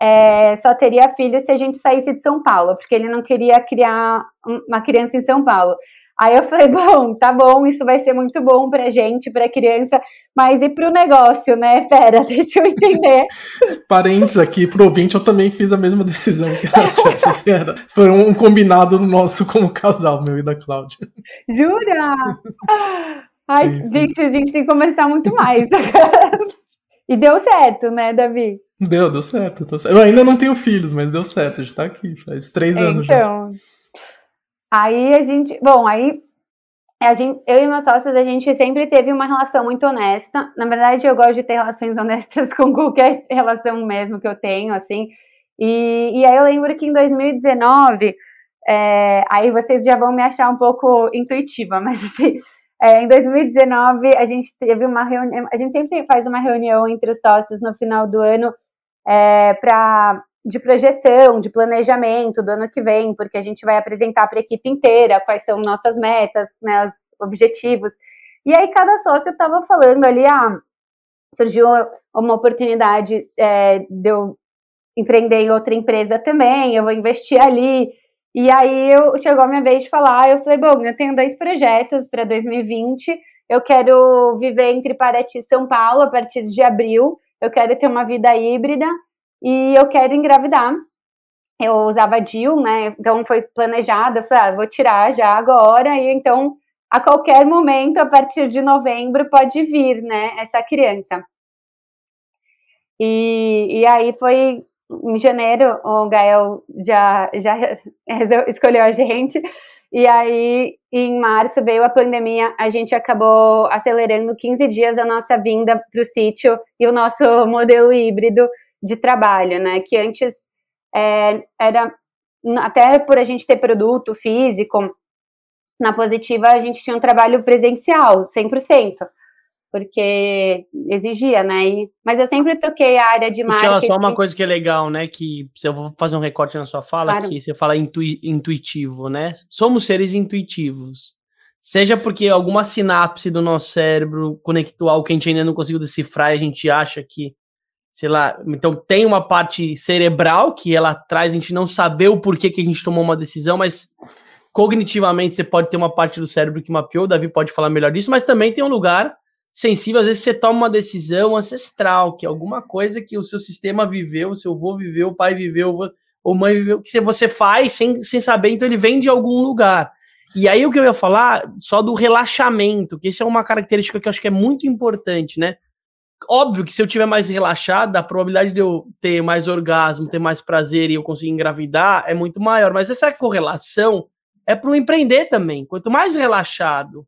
é, só teria filho se a gente saísse de São Paulo, porque ele não queria criar uma criança em São Paulo. Aí eu falei, [laughs] bom, tá bom, isso vai ser muito bom pra gente, pra criança, mas e pro negócio, né? Pera, [laughs] deixa eu entender. Parênteses aqui, pro ouvinte, eu também fiz a mesma decisão que a Tia [laughs] Foi um combinado nosso como casal, meu e da Cláudia. Jura? Ai, sim, sim. gente, a gente tem que conversar muito mais. e deu certo, né, Davi? Deu, deu certo, deu certo. Eu ainda não tenho filhos, mas deu certo, a gente tá aqui, faz três anos então... Aí a gente, bom, aí a gente, eu e meus sócios, a gente sempre teve uma relação muito honesta. Na verdade, eu gosto de ter relações [laughs] honestas com qualquer relação mesmo que eu tenho, assim. E, e aí eu lembro que em 2019, é, aí vocês já vão me achar um pouco intuitiva, [laughs] mas assim, é, em 2019 a gente teve uma reunião, a gente sempre faz uma reunião entre os sócios no final do ano é, para de projeção, de planejamento do ano que vem, porque a gente vai apresentar para a equipe inteira quais são nossas metas, né, os objetivos. E aí cada sócio estava falando ali, ah, surgiu uma oportunidade é, de eu empreender em outra empresa também, eu vou investir ali. E aí eu, chegou a minha vez de falar, eu falei, bom, eu tenho dois projetos para 2020, eu quero viver entre Paraty e São Paulo a partir de abril, eu quero ter uma vida híbrida e eu quero engravidar. Eu usava DIL, né? Então foi planejado, eu falei, ah, vou tirar já agora, e então a qualquer momento, a partir de novembro, pode vir, né, essa criança. E, e aí foi em janeiro, o Gael já, já [laughs] escolheu a gente, e aí em março veio a pandemia, a gente acabou acelerando 15 dias a nossa vinda para o sítio e o nosso modelo híbrido de trabalho, né? Que antes é, era até por a gente ter produto físico, na positiva a gente tinha um trabalho presencial, 100%, porque exigia, né? E, mas eu sempre toquei a área de marketing. Tinha só uma coisa que é legal, né? Que se eu vou fazer um recorte na sua fala, claro. que você fala intui, intuitivo, né? Somos seres intuitivos. Seja porque alguma sinapse do nosso cérebro conectou algo que a gente ainda não conseguiu decifrar e a gente acha que sei lá, então tem uma parte cerebral que ela traz a gente não saber o porquê que a gente tomou uma decisão, mas cognitivamente você pode ter uma parte do cérebro que mapeou, o Davi pode falar melhor disso, mas também tem um lugar sensível, às vezes você toma uma decisão ancestral, que é alguma coisa que o seu sistema viveu, o seu avô viveu, o pai viveu, ou mãe viveu, que você faz sem, sem saber, então ele vem de algum lugar. E aí o que eu ia falar, só do relaxamento, que isso é uma característica que eu acho que é muito importante, né? Óbvio que se eu tiver mais relaxado, a probabilidade de eu ter mais orgasmo, ter mais prazer e eu conseguir engravidar é muito maior. Mas essa correlação é para o empreender também. Quanto mais relaxado,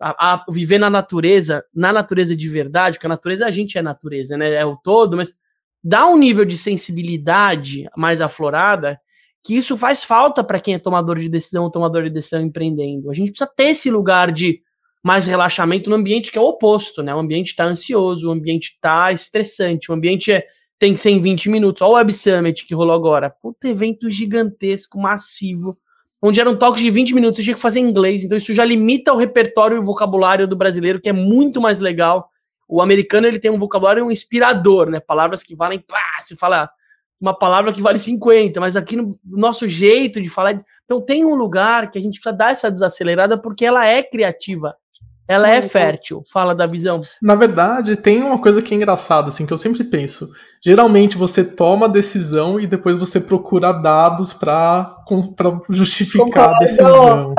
a, a, viver na natureza, na natureza de verdade, porque a natureza a gente é natureza, né? É o todo, mas dá um nível de sensibilidade mais aflorada que isso faz falta para quem é tomador de decisão, tomador de decisão empreendendo. A gente precisa ter esse lugar de mais relaxamento no ambiente que é o oposto, né? O ambiente está ansioso, o ambiente está estressante, o ambiente é, tem 120 minutos. Olha o Web Summit que rolou agora. Puta, evento gigantesco, massivo, onde eram toques de 20 minutos, você tinha que fazer em inglês, então isso já limita o repertório e o vocabulário do brasileiro, que é muito mais legal. O americano ele tem um vocabulário inspirador, né? Palavras que valem, pá, se fala uma palavra que vale 50, mas aqui no nosso jeito de falar. Então tem um lugar que a gente precisa dar essa desacelerada porque ela é criativa, ela é fértil, fala da visão. Na verdade, tem uma coisa que é engraçada, assim, que eu sempre penso. Geralmente você toma a decisão e depois você procura dados para justificar Concordo. a decisão.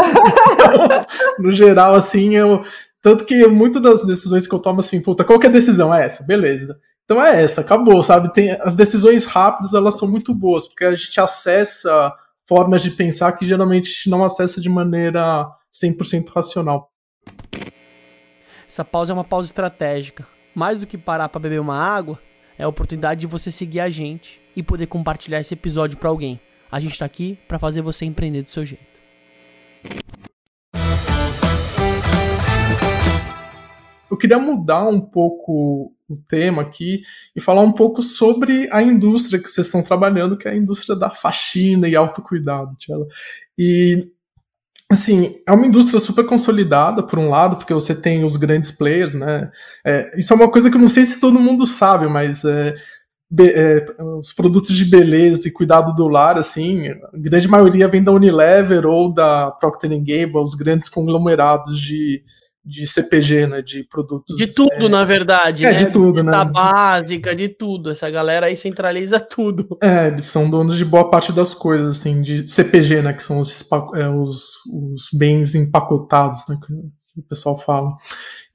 [laughs] no geral, assim, eu. Tanto que muitas das decisões que eu tomo, assim, puta, qual que é a decisão? É essa, beleza. Então é essa, acabou, sabe? Tem, as decisões rápidas, elas são muito boas, porque a gente acessa formas de pensar que geralmente a gente não acessa de maneira 100% racional. Essa pausa é uma pausa estratégica. Mais do que parar para beber uma água, é a oportunidade de você seguir a gente e poder compartilhar esse episódio para alguém. A gente está aqui para fazer você empreender do seu jeito. Eu queria mudar um pouco o tema aqui e falar um pouco sobre a indústria que vocês estão trabalhando, que é a indústria da faxina e autocuidado, Tchela. E assim, é uma indústria super consolidada, por um lado, porque você tem os grandes players, né? É, isso é uma coisa que eu não sei se todo mundo sabe, mas é, be, é, os produtos de beleza e cuidado do lar, assim, a grande maioria vem da Unilever ou da Procter Gamble, os grandes conglomerados de, de CPG, né, de produtos. De tudo, é, na verdade, é, né? de tudo, de né? básica, de tudo. Essa galera aí centraliza [laughs] tudo. É, eles são donos de boa parte das coisas, assim, de CPG, né, que são os, é, os, os bens empacotados, né, que o pessoal fala.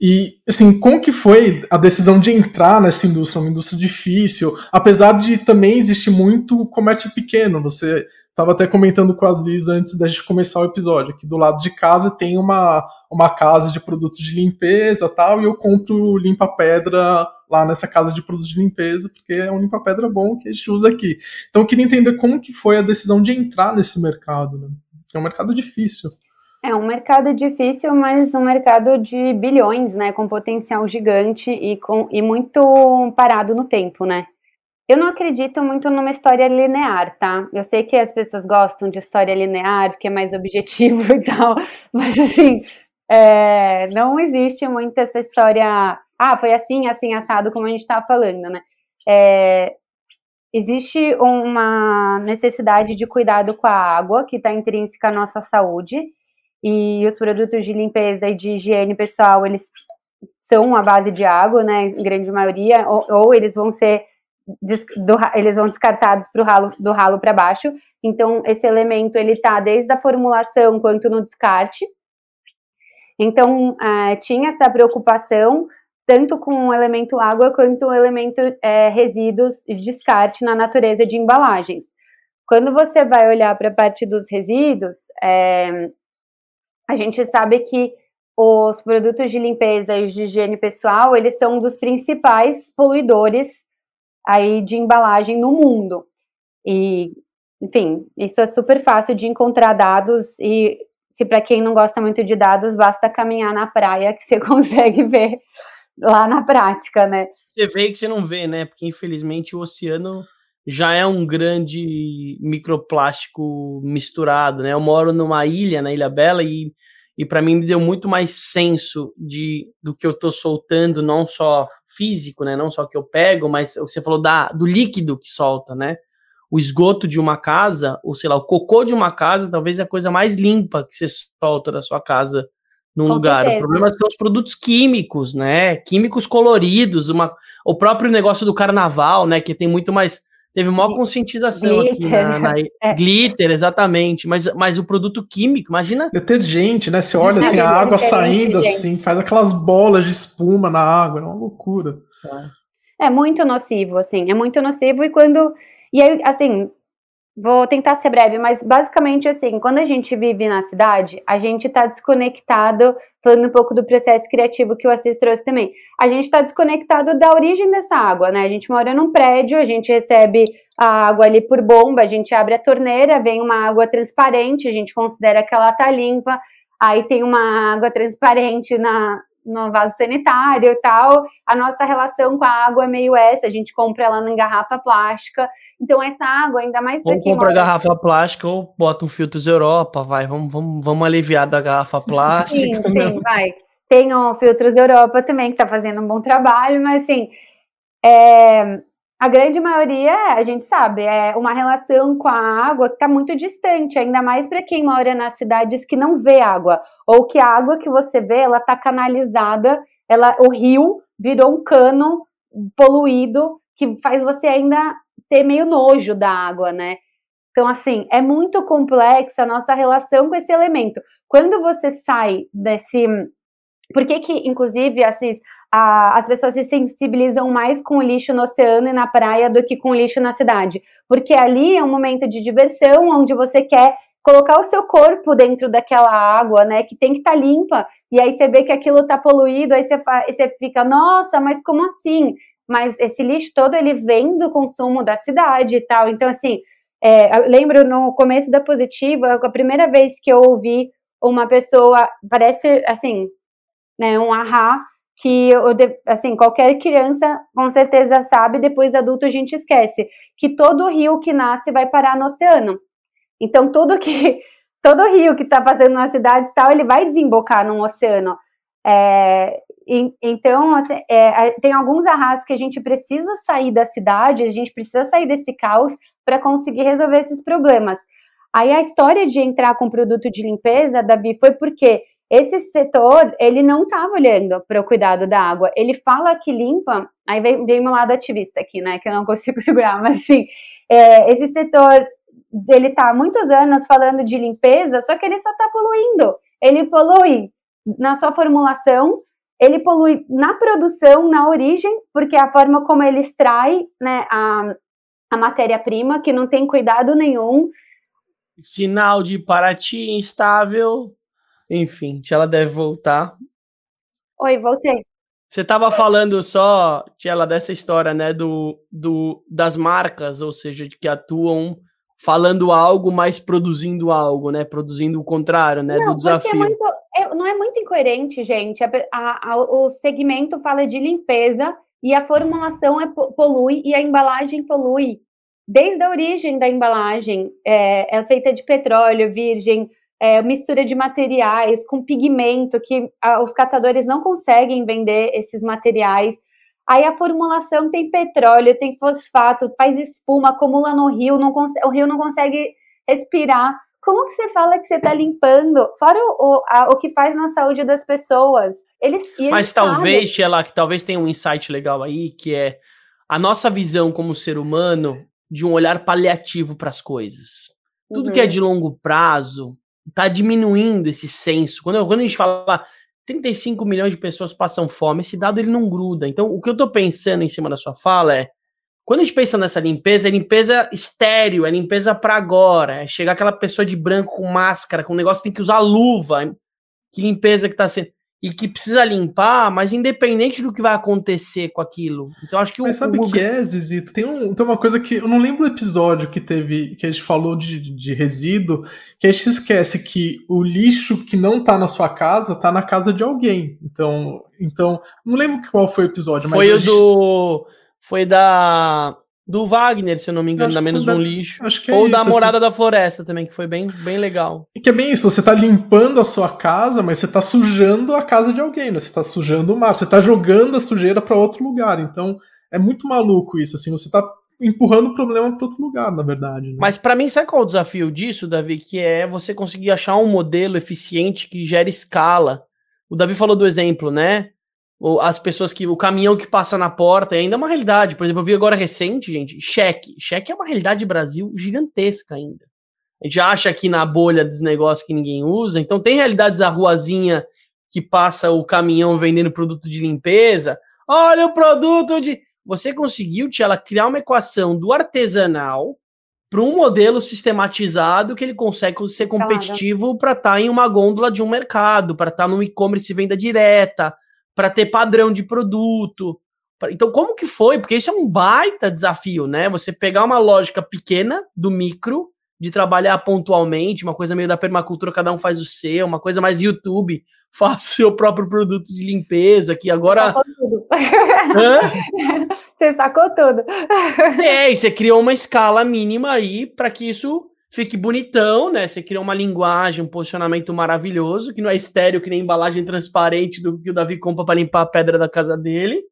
E, assim, como que foi a decisão de entrar nessa indústria? Uma indústria difícil, apesar de também existir muito comércio pequeno. Você estava até comentando com a Aziz antes da gente começar o episódio, que do lado de casa tem uma uma casa de produtos de limpeza tal, e eu compro limpa-pedra lá nessa casa de produtos de limpeza, porque é um limpa-pedra bom que a gente usa aqui. Então eu queria entender como que foi a decisão de entrar nesse mercado, né? É um mercado difícil. É um mercado difícil, mas um mercado de bilhões, né? Com potencial gigante e, com, e muito parado no tempo, né? Eu não acredito muito numa história linear, tá? Eu sei que as pessoas gostam de história linear, porque é mais objetivo [laughs] e tal, mas assim, é, não existe muito essa história. Ah, foi assim, assim, assado, como a gente estava falando, né? É, existe uma necessidade de cuidado com a água, que está intrínseca à nossa saúde, e os produtos de limpeza e de higiene pessoal, eles são a base de água, né, em grande maioria, ou, ou eles vão ser do, eles vão descartados pro ralo, do ralo para baixo. Então, esse elemento ele está desde a formulação quanto no descarte. Então, tinha essa preocupação tanto com o elemento água quanto o elemento é, resíduos e descarte na natureza de embalagens. Quando você vai olhar para a parte dos resíduos, é, a gente sabe que os produtos de limpeza e de higiene pessoal, eles são um dos principais poluidores aí de embalagem no mundo. E, enfim, isso é super fácil de encontrar dados e se para quem não gosta muito de dados, basta caminhar na praia que você [laughs] consegue ver lá na prática, né? Você vê que você não vê, né? Porque infelizmente o oceano já é um grande microplástico misturado, né? Eu moro numa ilha, na Ilha Bela, e e para mim me deu muito mais senso de do que eu tô soltando, não só físico, né, não só que eu pego, mas você falou da do líquido que solta, né? O esgoto de uma casa, ou sei lá, o cocô de uma casa, talvez é a coisa mais limpa que você solta da sua casa num Com lugar. Certeza. O problema são os produtos químicos, né? Químicos coloridos, uma, o próprio negócio do carnaval, né, que tem muito mais Teve maior conscientização glitter. aqui na, na... É. glitter, exatamente. Mas, mas o produto químico, imagina. Detergente, né? Você olha assim, a água saindo assim, faz aquelas bolas de espuma na água, é uma loucura. É muito nocivo, assim, é muito nocivo e quando. E aí, assim, vou tentar ser breve, mas basicamente assim, quando a gente vive na cidade, a gente está desconectado, falando um pouco do processo criativo que o Assis trouxe também, a gente está desconectado da origem dessa água, né? A gente mora num prédio, a gente recebe a água ali por bomba, a gente abre a torneira, vem uma água transparente, a gente considera que ela tá limpa, aí tem uma água transparente na, no vaso sanitário e tal. A nossa relação com a água é meio essa, a gente compra ela em garrafa plástica então, essa água, ainda mais para quem. compra mora... garrafa plástica ou bota um filtros Europa, vai, vamos, vamos, vamos aliviar da garrafa [laughs] plástica. Sim, sim, vai. Tem o Filtros Europa também, que está fazendo um bom trabalho, mas assim, é, a grande maioria, a gente sabe, é uma relação com a água que está muito distante, ainda mais para quem mora nas cidades que não vê água, ou que a água que você vê, ela está canalizada, ela, o rio virou um cano poluído que faz você ainda ter meio nojo da água, né? Então, assim, é muito complexa a nossa relação com esse elemento. Quando você sai desse. Por que, que inclusive, Assis, a, as pessoas se sensibilizam mais com o lixo no oceano e na praia do que com o lixo na cidade? Porque ali é um momento de diversão onde você quer colocar o seu corpo dentro daquela água, né, que tem que estar tá limpa, e aí você vê que aquilo está poluído, aí você, você fica, nossa, mas como assim? Mas esse lixo todo ele vem do consumo da cidade e tal. Então, assim, é, eu lembro no começo da Positiva, a primeira vez que eu ouvi uma pessoa, parece assim, né, um ahá, que eu, assim, qualquer criança com certeza sabe, depois adulto a gente esquece, que todo rio que nasce vai parar no oceano. Então, tudo que [laughs] todo rio que está passando na cidade tal, ele vai desembocar no oceano. É, e, então, assim, é, tem alguns arrasos que a gente precisa sair da cidade, a gente precisa sair desse caos para conseguir resolver esses problemas. Aí a história de entrar com produto de limpeza, Davi, foi porque esse setor, ele não estava olhando para o cuidado da água. Ele fala que limpa, aí vem, vem meu lado ativista aqui, né, que eu não consigo [laughs] segurar, mas assim, é, esse setor, ele está há muitos anos falando de limpeza, só que ele só está poluindo. Ele polui na sua formulação, ele polui na produção, na origem, porque é a forma como ele extrai né, a, a matéria-prima, que não tem cuidado nenhum. Sinal de Paraty instável. Enfim, ela deve voltar. Oi, voltei. Você estava falando só, Tiela, dessa história, né, do, do, das marcas, ou seja, de que atuam falando algo, mas produzindo algo, né, produzindo o contrário, né, não, do desafio. É muito, é, não é muito incoerente, gente. A, a, a, o segmento fala de limpeza e a formulação é, polui e a embalagem polui. Desde a origem da embalagem, é, é feita de petróleo virgem, é, mistura de materiais com pigmento que a, os catadores não conseguem vender esses materiais. Aí a formulação tem petróleo, tem fosfato, faz espuma, acumula no rio, não o rio não consegue respirar. Como que você fala que você está limpando? Fora o, a, o que faz na saúde das pessoas. Eles, eles Mas talvez, Sheila, que talvez tenha um insight legal aí, que é a nossa visão como ser humano de um olhar paliativo para as coisas. Tudo uhum. que é uhum. de longo prazo, tá diminuindo esse senso. Quando, quando a gente fala 35 milhões de pessoas passam fome, esse dado ele não gruda. Então, o que eu tô pensando em cima da sua fala é, quando a gente pensa nessa limpeza, é limpeza estéreo, é limpeza para agora, é chegar aquela pessoa de branco com máscara, com um negócio tem que usar luva. Que limpeza que tá sendo e que precisa limpar, mas independente do que vai acontecer com aquilo. Então acho que Mas o, sabe o que é, Zizito? Tem, um, tem uma coisa que eu não lembro o episódio que teve que a gente falou de, de resíduo, que a gente esquece que o lixo que não tá na sua casa tá na casa de alguém. Então, então não lembro qual foi o episódio, foi o gente... do foi da do Wagner, se eu não me engano, da Menos da, Um Lixo. Acho que é Ou isso, da Morada assim. da Floresta também, que foi bem, bem legal. E que é bem isso, você tá limpando a sua casa, mas você tá sujando a casa de alguém, né? Você tá sujando o mar, você tá jogando a sujeira para outro lugar. Então, é muito maluco isso, assim, você tá empurrando o problema para outro lugar, na verdade. Né? Mas para mim, sabe qual é o desafio disso, Davi? Que é você conseguir achar um modelo eficiente que gere escala. O Davi falou do exemplo, né? Ou as pessoas que. O caminhão que passa na porta é ainda uma realidade. Por exemplo, eu vi agora recente, gente, cheque. Cheque é uma realidade Brasil gigantesca ainda. A gente acha aqui na bolha dos negócios que ninguém usa. Então tem realidades da ruazinha que passa o caminhão vendendo produto de limpeza. Olha o produto de. Você conseguiu, Tia, ela criar uma equação do artesanal para um modelo sistematizado que ele consegue ser competitivo para estar tá em uma gôndola de um mercado, para estar tá no e-commerce venda direta, para ter padrão de produto. Então, como que foi? Porque isso é um baita desafio, né? Você pegar uma lógica pequena do micro, de trabalhar pontualmente, uma coisa meio da permacultura, cada um faz o seu, uma coisa mais YouTube, [laughs] faça o seu próprio produto de limpeza, que agora. Você sacou tudo. [laughs] você sacou tudo. É, e você criou uma escala mínima aí para que isso fique bonitão, né? Você cria uma linguagem, um posicionamento maravilhoso, que não é estéreo, que nem embalagem transparente do que o Davi compra para limpar a pedra da casa dele.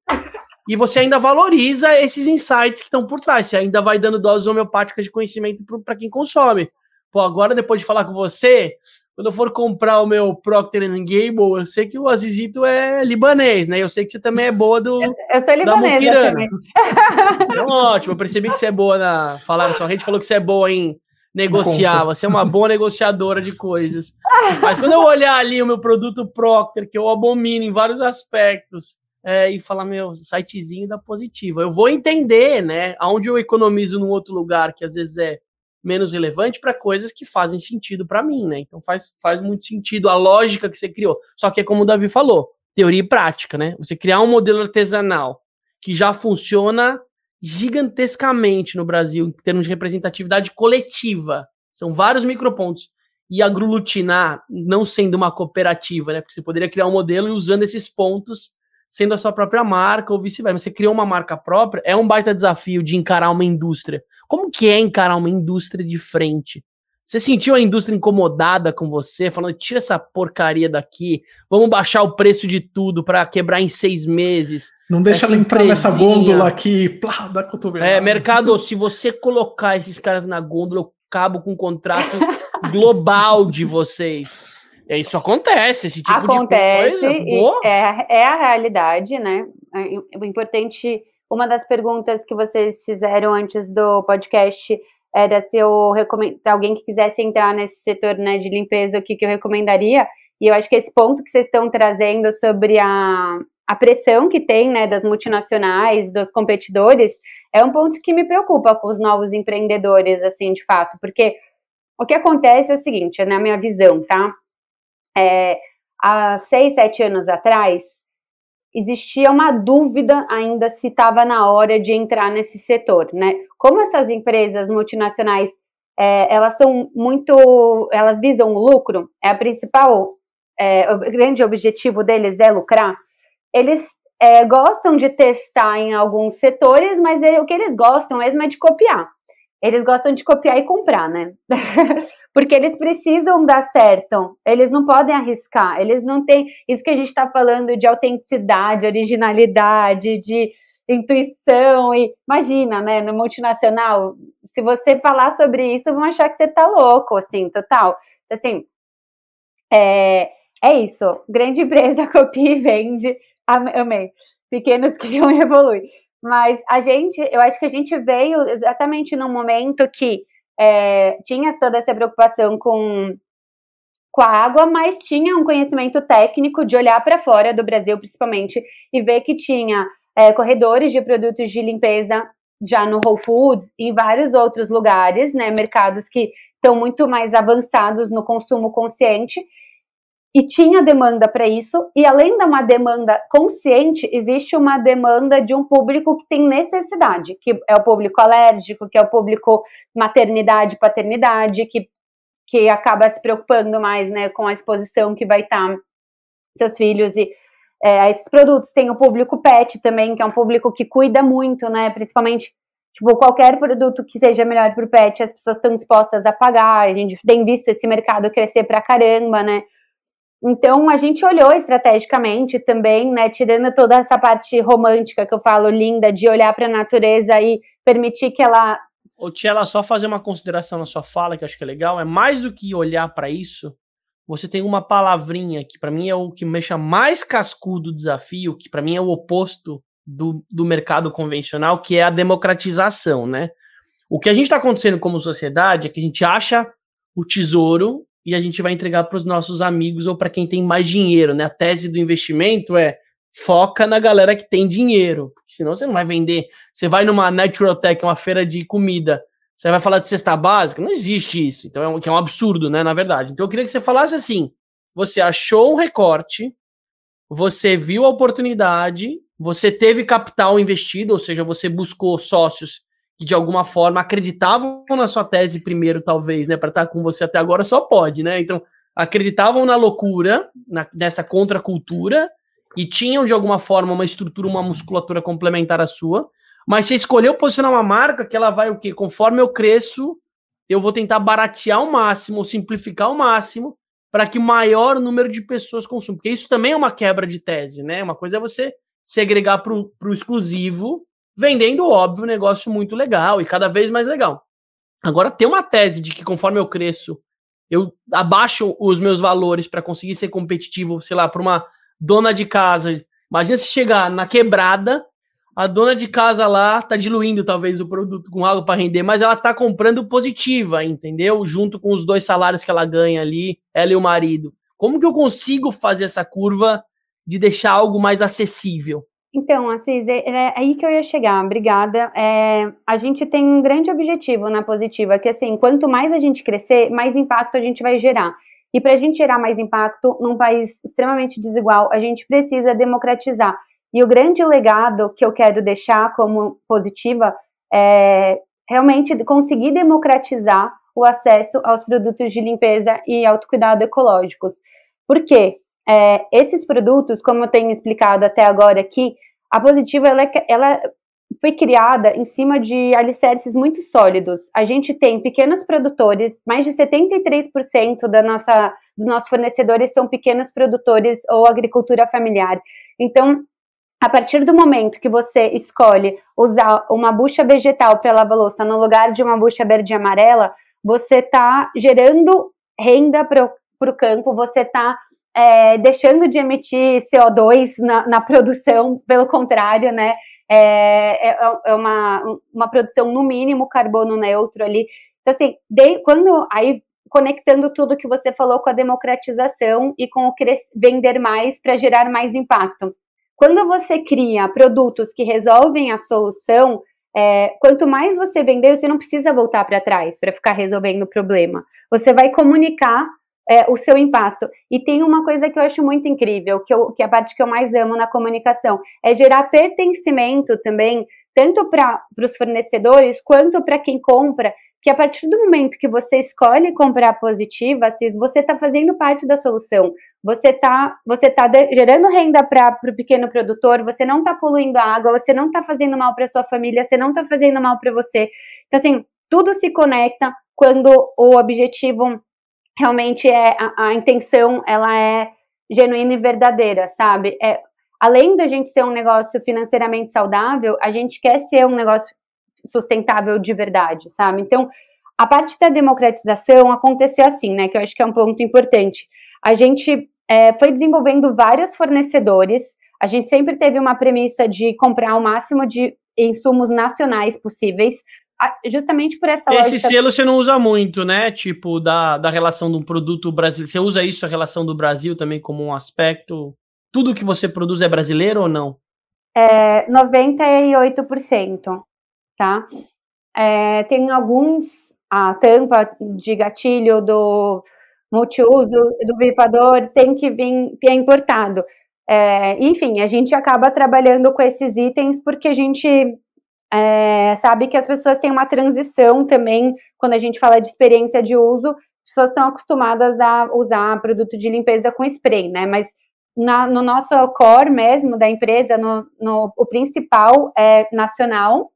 E você ainda valoriza esses insights que estão por trás. Você ainda vai dando doses homeopáticas de conhecimento para quem consome. Pô, agora depois de falar com você, quando eu for comprar o meu Procter Gamble, eu sei que o Azizito é libanês, né? Eu sei que você também é boa do. [laughs] Eu, eu sou libanês. [laughs] Então, ótimo, eu percebi que você é boa na. Falaram, sua rede falou que você é boa em negociar, você é uma boa negociadora de coisas. [laughs] Mas quando eu olhar ali o meu produto Procter, que eu abomino em vários aspectos, é, e falar, meu, sitezinho da positiva, eu vou entender, né, aonde eu economizo num outro lugar que às vezes é menos relevante para coisas que fazem sentido para mim, né? Então faz, faz muito sentido a lógica que você criou. Só que é como o Davi falou, teoria e prática, né? Você criar um modelo artesanal que já funciona gigantescamente no Brasil em termos de representatividade coletiva. São vários micropontos. E agrulutinar, não sendo uma cooperativa, né? Porque você poderia criar um modelo e usando esses pontos sendo a sua própria marca ou vice-versa. Você criou uma marca própria, é um baita desafio de encarar uma indústria. Como que é encarar uma indústria de frente? Você sentiu a indústria incomodada com você, falando, tira essa porcaria daqui, vamos baixar o preço de tudo para quebrar em seis meses. Não deixa ela entrar nessa gôndola aqui, plá, dá cotovelada. É, mercado, se você colocar esses caras na gôndola, eu cabo com um contrato [laughs] global de vocês. É, isso acontece, esse tipo acontece, de coisa. É, é a realidade, né? É, o importante, uma das perguntas que vocês fizeram antes do podcast era se eu recomendo alguém que quisesse entrar nesse setor né, de limpeza, o que, que eu recomendaria. E eu acho que esse ponto que vocês estão trazendo sobre a, a pressão que tem né, das multinacionais, dos competidores, é um ponto que me preocupa com os novos empreendedores, assim, de fato, porque o que acontece é o seguinte, na minha visão, tá? É, há seis, sete anos atrás, existia uma dúvida ainda se estava na hora de entrar nesse setor, né? Como essas empresas multinacionais é, elas são muito, elas visam o lucro, é a principal, é, o grande objetivo deles é lucrar. Eles é, gostam de testar em alguns setores, mas é, o que eles gostam mesmo é de copiar. Eles gostam de copiar e comprar, né? [laughs] Porque eles precisam dar certo. Eles não podem arriscar. Eles não têm. Isso que a gente está falando de autenticidade, originalidade, de intuição. E imagina, né? No multinacional, se você falar sobre isso, vão achar que você tá louco, assim, total. Assim, é, é isso. Grande [laughs] empresa copia e vende. Amei. Pequenos que não evoluem. Mas a gente, eu acho que a gente veio exatamente num momento que é, tinha toda essa preocupação com, com a água, mas tinha um conhecimento técnico de olhar para fora do Brasil, principalmente, e ver que tinha é, corredores de produtos de limpeza já no Whole Foods, em vários outros lugares, né, mercados que estão muito mais avançados no consumo consciente, e tinha demanda para isso, e além de uma demanda consciente, existe uma demanda de um público que tem necessidade, que é o público alérgico, que é o público maternidade, paternidade, que, que acaba se preocupando mais né, com a exposição que vai estar tá seus filhos e é, esses produtos. Tem o público pet também, que é um público que cuida muito, né? Principalmente, tipo, qualquer produto que seja melhor para o pet, as pessoas estão dispostas a pagar. A gente tem visto esse mercado crescer pra caramba, né? Então, a gente olhou estrategicamente também, né, tirando toda essa parte romântica que eu falo, linda, de olhar para a natureza e permitir que ela. Ô, Tia, só fazer uma consideração na sua fala, que eu acho que é legal, é mais do que olhar para isso, você tem uma palavrinha que para mim é o que mexa mais cascudo do desafio, que para mim é o oposto do, do mercado convencional, que é a democratização, né? O que a gente está acontecendo como sociedade é que a gente acha o tesouro e a gente vai entregar para os nossos amigos ou para quem tem mais dinheiro, né? A tese do investimento é foca na galera que tem dinheiro, senão você não vai vender. Você vai numa Natural Tech, uma feira de comida, você vai falar de cesta básica? Não existe isso. Então é um, é um absurdo, né? Na verdade. Então eu queria que você falasse assim: você achou um recorte, você viu a oportunidade, você teve capital investido, ou seja, você buscou sócios que de alguma forma acreditavam na sua tese primeiro, talvez, né, para estar com você até agora, só pode, né? Então, acreditavam na loucura, na, nessa contracultura, e tinham de alguma forma uma estrutura, uma musculatura complementar à sua, mas você escolheu posicionar uma marca que ela vai o quê? Conforme eu cresço, eu vou tentar baratear ao máximo, simplificar ao máximo, para que maior número de pessoas consumam. Porque isso também é uma quebra de tese, né? Uma coisa é você segregar para o exclusivo, vendendo, óbvio, um negócio muito legal e cada vez mais legal. Agora, tem uma tese de que conforme eu cresço, eu abaixo os meus valores para conseguir ser competitivo, sei lá, para uma dona de casa. Imagina se chegar na quebrada, a dona de casa lá tá diluindo talvez o produto com água para render, mas ela tá comprando positiva, entendeu? Junto com os dois salários que ela ganha ali, ela e o marido. Como que eu consigo fazer essa curva de deixar algo mais acessível? Então, Assis, é, é aí que eu ia chegar, obrigada. É, a gente tem um grande objetivo na positiva, que assim, quanto mais a gente crescer, mais impacto a gente vai gerar. E para a gente gerar mais impacto num país extremamente desigual, a gente precisa democratizar. E o grande legado que eu quero deixar como positiva é realmente conseguir democratizar o acesso aos produtos de limpeza e autocuidado ecológicos. Por quê? É, esses produtos, como eu tenho explicado até agora aqui, a Positiva ela, é ela foi criada em cima de alicerces muito sólidos. A gente tem pequenos produtores, mais de 73% da nossa, dos nossos fornecedores são pequenos produtores ou agricultura familiar. Então, a partir do momento que você escolhe usar uma bucha vegetal para lavar louça no lugar de uma bucha verde e amarela, você está gerando renda para o campo, você está é, deixando de emitir CO2 na, na, produção, pelo contrário, né? É, é, é, uma, uma produção no mínimo carbono neutro ali. Então, assim, de, quando aí conectando tudo que você falou com a democratização e com o vender mais para gerar mais impacto. Quando você cria produtos que resolvem a solução, é, quanto mais você vender, você não precisa voltar para trás para ficar resolvendo o problema. Você vai comunicar é, o seu impacto. E tem uma coisa que eu acho muito incrível, que, eu, que é a parte que eu mais amo na comunicação, é gerar pertencimento também, tanto para os fornecedores quanto para quem compra, que a partir do momento que você escolhe comprar positiva, você está fazendo parte da solução, você está você tá gerando renda para o pequeno produtor, você não está poluindo a água, você não está fazendo mal para sua família, você não está fazendo mal para você. Então, assim, tudo se conecta quando o objetivo realmente é a, a intenção, ela é genuína e verdadeira, sabe? É, além da gente ser um negócio financeiramente saudável, a gente quer ser um negócio sustentável de verdade, sabe? Então, a parte da democratização aconteceu assim, né? Que eu acho que é um ponto importante. A gente é, foi desenvolvendo vários fornecedores. A gente sempre teve uma premissa de comprar o máximo de insumos nacionais possíveis, justamente por essa Esse lógica... selo você não usa muito, né? Tipo, da, da relação de um produto brasileiro. Você usa isso, a relação do Brasil também como um aspecto? Tudo que você produz é brasileiro ou não? É 98%, tá? É, tem alguns, a tampa de gatilho do multiuso do vivador tem que vir, ter importado. É, enfim, a gente acaba trabalhando com esses itens porque a gente é, sabe que as pessoas têm uma transição também, quando a gente fala de experiência de uso, as pessoas estão acostumadas a usar produto de limpeza com spray, né? Mas na, no nosso core mesmo da empresa, no, no, o principal é nacional,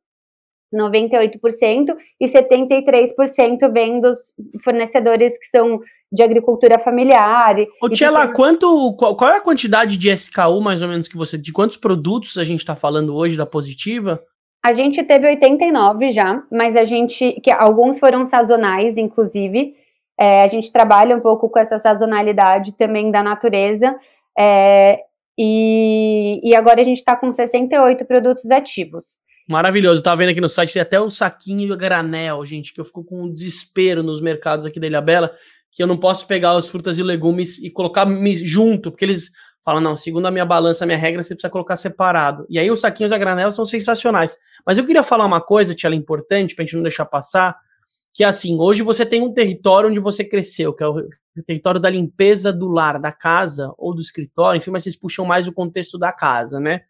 98%, e 73% vem dos fornecedores que são de agricultura familiar. Ô, Tchela, tem... quanto, qual, qual, é a quantidade de SKU, mais ou menos, que você. De quantos produtos a gente está falando hoje da Positiva? A gente teve 89 já, mas a gente. que Alguns foram sazonais, inclusive. É, a gente trabalha um pouco com essa sazonalidade também da natureza. É, e, e agora a gente está com 68 produtos ativos. Maravilhoso. Tava vendo aqui no site, tem até o saquinho granel, gente, que eu fico com um desespero nos mercados aqui da Ilha Bela, que eu não posso pegar as frutas e legumes e colocar junto, porque eles Fala, não, segundo a minha balança, a minha regra, você precisa colocar separado. E aí os saquinhos a granela são sensacionais. Mas eu queria falar uma coisa, Tia, importante, pra gente não deixar passar, que é assim, hoje você tem um território onde você cresceu, que é o território da limpeza do lar, da casa ou do escritório, enfim, mas vocês puxam mais o contexto da casa, né?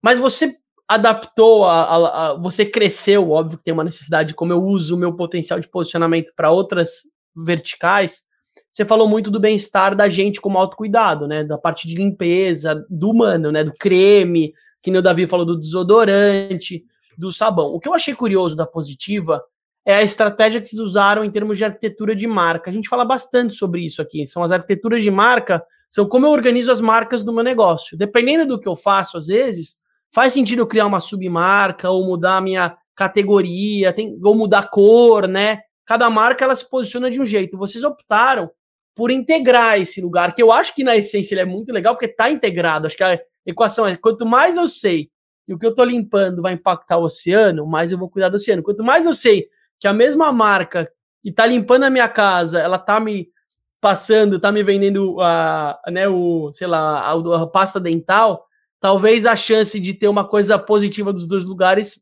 Mas você adaptou, a, a, a, você cresceu, óbvio que tem uma necessidade, como eu uso o meu potencial de posicionamento para outras verticais, você falou muito do bem-estar da gente como autocuidado, né? Da parte de limpeza, do humano, né? Do creme, que nem o Davi falou do desodorante, do sabão. O que eu achei curioso da Positiva é a estratégia que vocês usaram em termos de arquitetura de marca. A gente fala bastante sobre isso aqui. São as arquiteturas de marca, são como eu organizo as marcas do meu negócio. Dependendo do que eu faço, às vezes, faz sentido eu criar uma submarca ou mudar a minha categoria, tem, ou mudar a cor, né? Cada marca ela se posiciona de um jeito. Vocês optaram por integrar esse lugar, que eu acho que na essência ele é muito legal, porque está integrado. Acho que a equação é quanto mais eu sei que o que eu estou limpando vai impactar o oceano, mais eu vou cuidar do oceano. Quanto mais eu sei que a mesma marca que está limpando a minha casa, ela está me passando, está me vendendo a, né, o, sei lá, a, a pasta dental, talvez a chance de ter uma coisa positiva dos dois lugares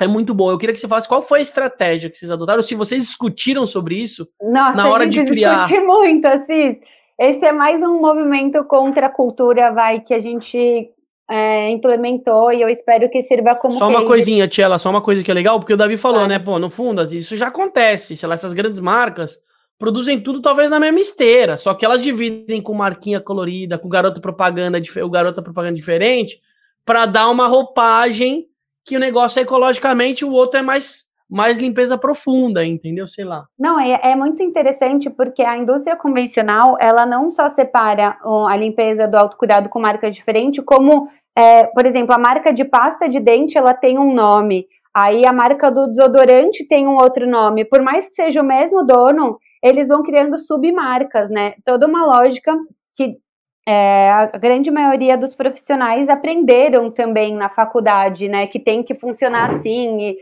é muito bom. Eu queria que você falasse qual foi a estratégia que vocês adotaram, se vocês discutiram sobre isso Nossa, na hora de criar. Discute muito, assim. Esse é mais um movimento contra a cultura, vai, que a gente é, implementou e eu espero que sirva como. Só uma coisinha, Tiela, só uma coisa que é legal, porque o Davi falou, né? Pô, no fundo, isso já acontece. Sei lá, essas grandes marcas produzem tudo talvez na mesma esteira, só que elas dividem com marquinha colorida, com garoto propaganda, o garoto propaganda diferente, para dar uma roupagem que o negócio é ecologicamente, o outro é mais mais limpeza profunda, entendeu? Sei lá. Não, é, é, muito interessante porque a indústria convencional, ela não só separa a limpeza do autocuidado com marcas diferentes, como, é, por exemplo, a marca de pasta de dente, ela tem um nome, aí a marca do desodorante tem um outro nome. Por mais que seja o mesmo dono, eles vão criando submarcas, né? Toda uma lógica que é, a grande maioria dos profissionais aprenderam também na faculdade, né, que tem que funcionar assim. E,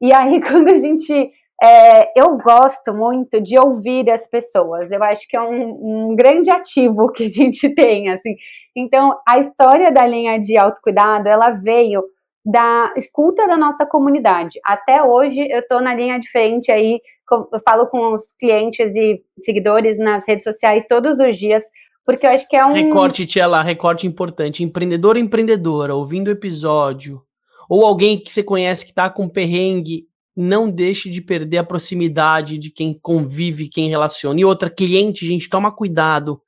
e aí, [laughs] quando a gente. É, eu gosto muito de ouvir as pessoas, eu acho que é um, um, grande ativo que a gente [laughs] tem, assim. Então, a história da linha de autocuidado, ela veio da escuta da nossa comunidade. Até hoje eu estou na linha de frente aí, eu falo com os clientes e seguidores nas redes sociais todos os dias, porque eu acho que é um. Recorte, tia lá, recorte importante. Empreendedor ou empreendedora, ouvindo o episódio, ou alguém que você conhece que está com perrengue, não deixe de perder a proximidade de quem convive, quem relaciona. E outra, cliente, gente, toma cuidado.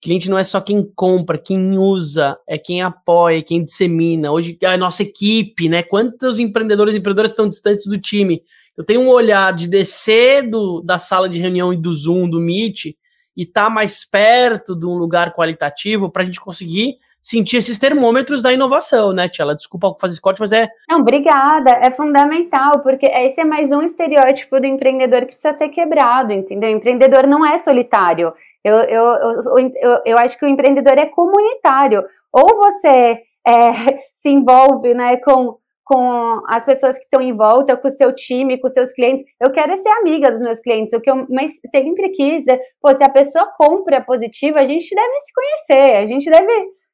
Cliente não é só quem compra, quem usa, é quem apoia, quem dissemina. Hoje é a nossa equipe, né? Quantos empreendedores e empreendedoras estão distantes do time? Eu tenho um olhar de descer do, da sala de reunião e do Zoom, do Meet, e tá mais perto de um lugar qualitativo para a gente conseguir sentir esses termômetros da inovação, né, Tia? Desculpa fazer esse corte, mas é. Não, obrigada. É fundamental, porque esse é mais um estereótipo do empreendedor que precisa ser quebrado, entendeu? O empreendedor não é solitário. Eu, eu, eu, eu, eu acho que o empreendedor é comunitário. Ou você é, [laughs] se envolve né, com, com as pessoas que estão em volta, com o seu time, com seus clientes. Eu quero ser amiga dos meus clientes, o que eu mas sempre quis é, pô, se a pessoa compra positiva, a gente deve se conhecer, a gente deve,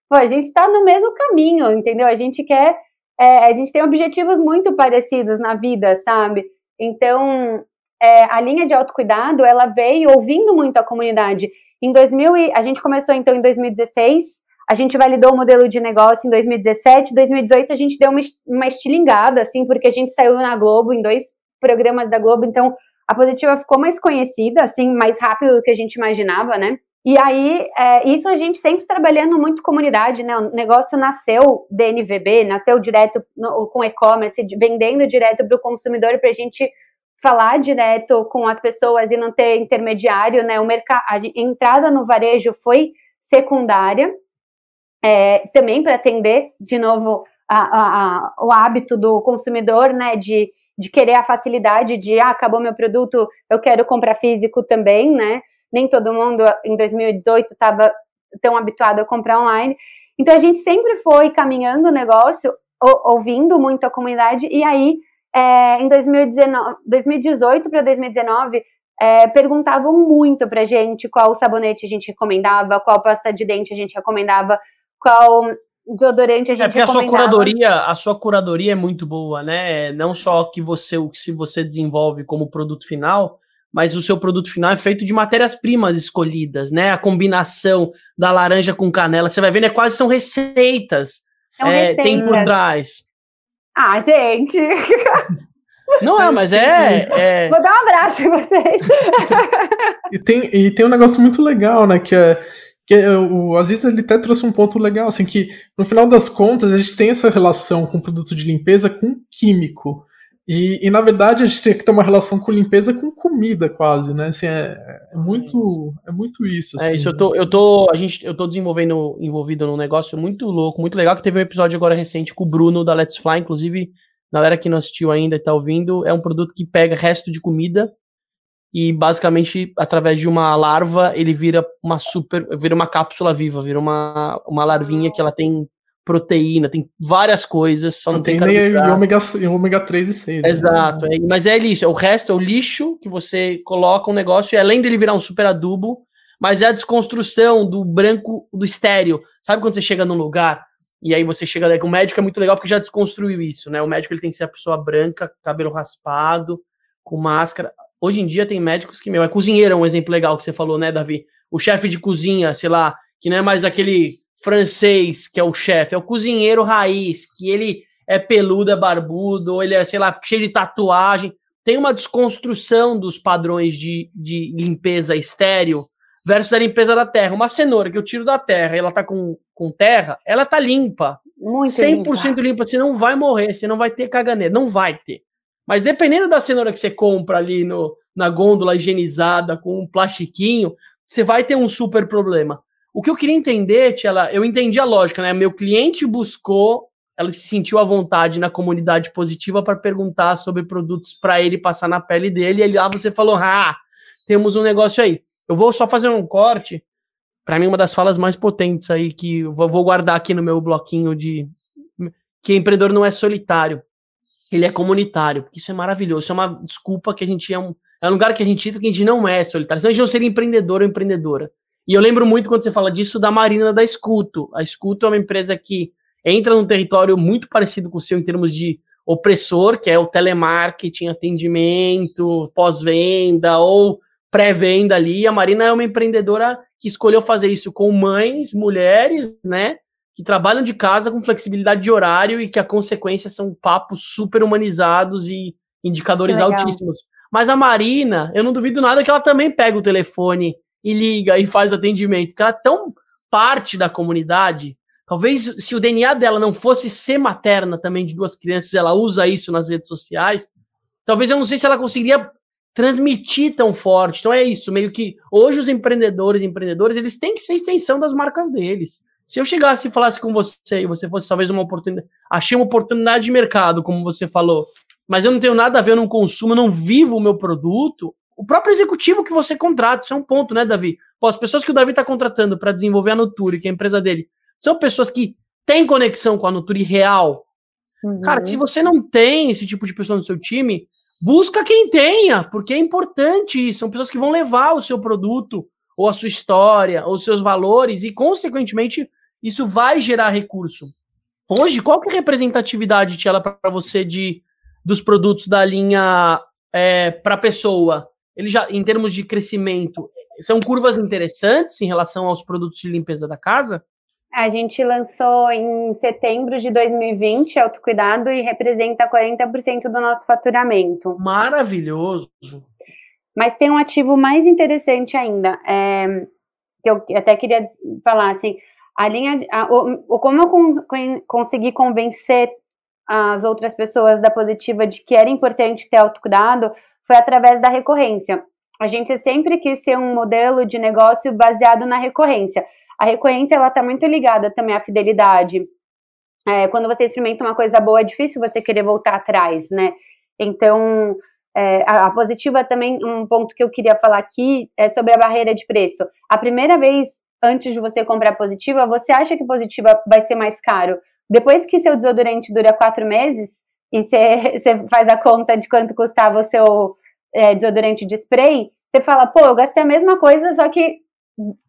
pô, a gente está no mesmo caminho, entendeu? A gente quer, é, a gente tem objetivos muito parecidos na vida, sabe? Então, é, a linha de autocuidado, ela veio ouvindo muito a comunidade. Em 2000, a gente começou então em 2016, a gente validou o modelo de negócio em 2017, 2018 a gente deu uma, uma estilingada, assim, porque a gente saiu na Globo, em dois programas da Globo, então a Positiva ficou mais conhecida, assim, mais rápido do que a gente imaginava, né? E aí, é, isso a gente sempre trabalhando muito comunidade, né? O negócio nasceu DNVB, nasceu direto no, com e-commerce, vendendo direto para o consumidor para a gente falar direto com as pessoas e não ter intermediário, né? O mercado, a entrada no varejo foi secundária, é, também para atender de novo a, a, a, o hábito do consumidor, né? De, de querer a facilidade de ah, acabou meu produto, eu quero comprar físico também, né? Nem todo mundo em 2018 estava tão habituado a comprar online. Então a gente sempre foi caminhando o negócio, ouvindo muito a comunidade, e aí é, em 2019, 2018 para 2019, é, perguntavam muito pra gente qual sabonete a gente recomendava, qual pasta de dente a gente recomendava, qual desodorante a é, gente é porque a sua curadoria, a sua curadoria é muito boa, né? Não só que você o que se você desenvolve como produto final, mas o seu produto final é feito de matérias-primas escolhidas, né? A combinação da laranja com canela, você vai ver, né? Quase são receitas. São é, receitas. Tem por trás. Ah, gente. [laughs] Não é, mas é, é, Vou dar um abraço em vocês. [laughs] e, tem, e tem um negócio muito legal, né? Que é. Que o Aziz ele até trouxe um ponto legal, assim, que no final das contas a gente tem essa relação com produto de limpeza com químico. E, e, na verdade a gente tem que ter uma relação com limpeza com comida quase, né? Assim, é, é muito é muito isso. É assim. É isso. Eu tô eu tô a gente eu tô desenvolvendo envolvido num negócio muito louco, muito legal que teve um episódio agora recente com o Bruno da Let's Fly, inclusive galera que não assistiu ainda e tá ouvindo, é um produto que pega resto de comida e basicamente através de uma larva ele vira uma super vira uma cápsula viva, vira uma uma larvinha que ela tem proteína, tem várias coisas, só não tem carboidrato. E ômega, ômega 3 e 6. Né? Exato, né? é, mas é lixo, o resto é o lixo que você coloca um negócio, e além dele virar um super adubo, mas é a desconstrução do branco, do estéreo. Sabe quando você chega num lugar e aí você chega com o médico é muito legal porque já desconstruiu isso, né? O médico ele tem que ser a pessoa branca, cabelo raspado, com máscara. Hoje em dia tem médicos que, meu, é cozinheiro, é um exemplo legal que você falou, né, Davi? O chefe de cozinha, sei lá, que não é mais aquele francês, que é o chefe, é o cozinheiro raiz, que ele é peludo, é barbudo, ou ele é, sei lá, cheio de tatuagem. Tem uma desconstrução dos padrões de, de limpeza estéreo versus a limpeza da terra. Uma cenoura que eu tiro da terra e ela tá com, com terra, ela tá limpa. Muito 100% limpa. limpa. Você não vai morrer, você não vai ter caganeira. Não vai ter. Mas dependendo da cenoura que você compra ali no, na gôndola higienizada com um plastiquinho, você vai ter um super problema. O que eu queria entender, Tia, eu entendi a lógica, né? Meu cliente buscou, ela se sentiu à vontade na comunidade positiva para perguntar sobre produtos para ele passar na pele dele. E lá você falou: ah, temos um negócio aí. Eu vou só fazer um corte. Para mim, uma das falas mais potentes aí que eu vou guardar aqui no meu bloquinho de que empreendedor não é solitário, ele é comunitário. Isso é maravilhoso. Isso é uma desculpa que a gente é um, é um lugar que a gente entra que a gente não é solitário. Senão a gente não seria empreendedor ou empreendedora. E eu lembro muito quando você fala disso da Marina da Escuto. A Escuto é uma empresa que entra num território muito parecido com o seu em termos de opressor, que é o telemarketing, atendimento, pós-venda ou pré-venda ali. A Marina é uma empreendedora que escolheu fazer isso com mães, mulheres, né? Que trabalham de casa com flexibilidade de horário e que a consequência são papos super humanizados e indicadores altíssimos. Mas a Marina, eu não duvido nada que ela também pega o telefone e liga e faz atendimento, porque ela é tão parte da comunidade. Talvez se o DNA dela não fosse ser materna também de duas crianças, ela usa isso nas redes sociais. Talvez eu não sei se ela conseguiria transmitir tão forte. Então é isso, meio que hoje os empreendedores e empreendedores, eles têm que ser extensão das marcas deles. Se eu chegasse e falasse com você e você fosse talvez uma oportunidade, achei uma oportunidade de mercado, como você falou, mas eu não tenho nada a ver, eu não consumo, eu não vivo o meu produto, o próprio executivo que você contrata, isso é um ponto, né, Davi? Pô, as pessoas que o Davi está contratando para desenvolver a Nuture, que é a empresa dele, são pessoas que têm conexão com a Nuture real. Uhum. Cara, se você não tem esse tipo de pessoa no seu time, busca quem tenha, porque é importante isso. São pessoas que vão levar o seu produto, ou a sua história, ou os seus valores, e, consequentemente, isso vai gerar recurso. Hoje, qual que é a representatividade, Tiela, para você de dos produtos da linha é, para pessoa? Ele já, em termos de crescimento, são curvas interessantes em relação aos produtos de limpeza da casa? A gente lançou em setembro de 2020 autocuidado e representa 40% do nosso faturamento. Maravilhoso. Mas tem um ativo mais interessante ainda, é, que eu até queria falar assim, a linha, a, o, como eu con, consegui convencer as outras pessoas da positiva de que era importante ter autocuidado foi através da recorrência. A gente sempre quis ser um modelo de negócio baseado na recorrência. A recorrência ela está muito ligada também à fidelidade. É, quando você experimenta uma coisa boa, é difícil você querer voltar atrás, né? Então, é, a, a, positiva também, um ponto que eu queria falar aqui é sobre a barreira de preço. A primeira vez antes de você comprar positiva, você acha que positiva vai ser mais caro? Depois que seu desodorante dura quatro meses e [laughs] você, faz a conta de quanto custava o seu é, desodorante de spray, você fala, pô, eu gastei a mesma coisa, só que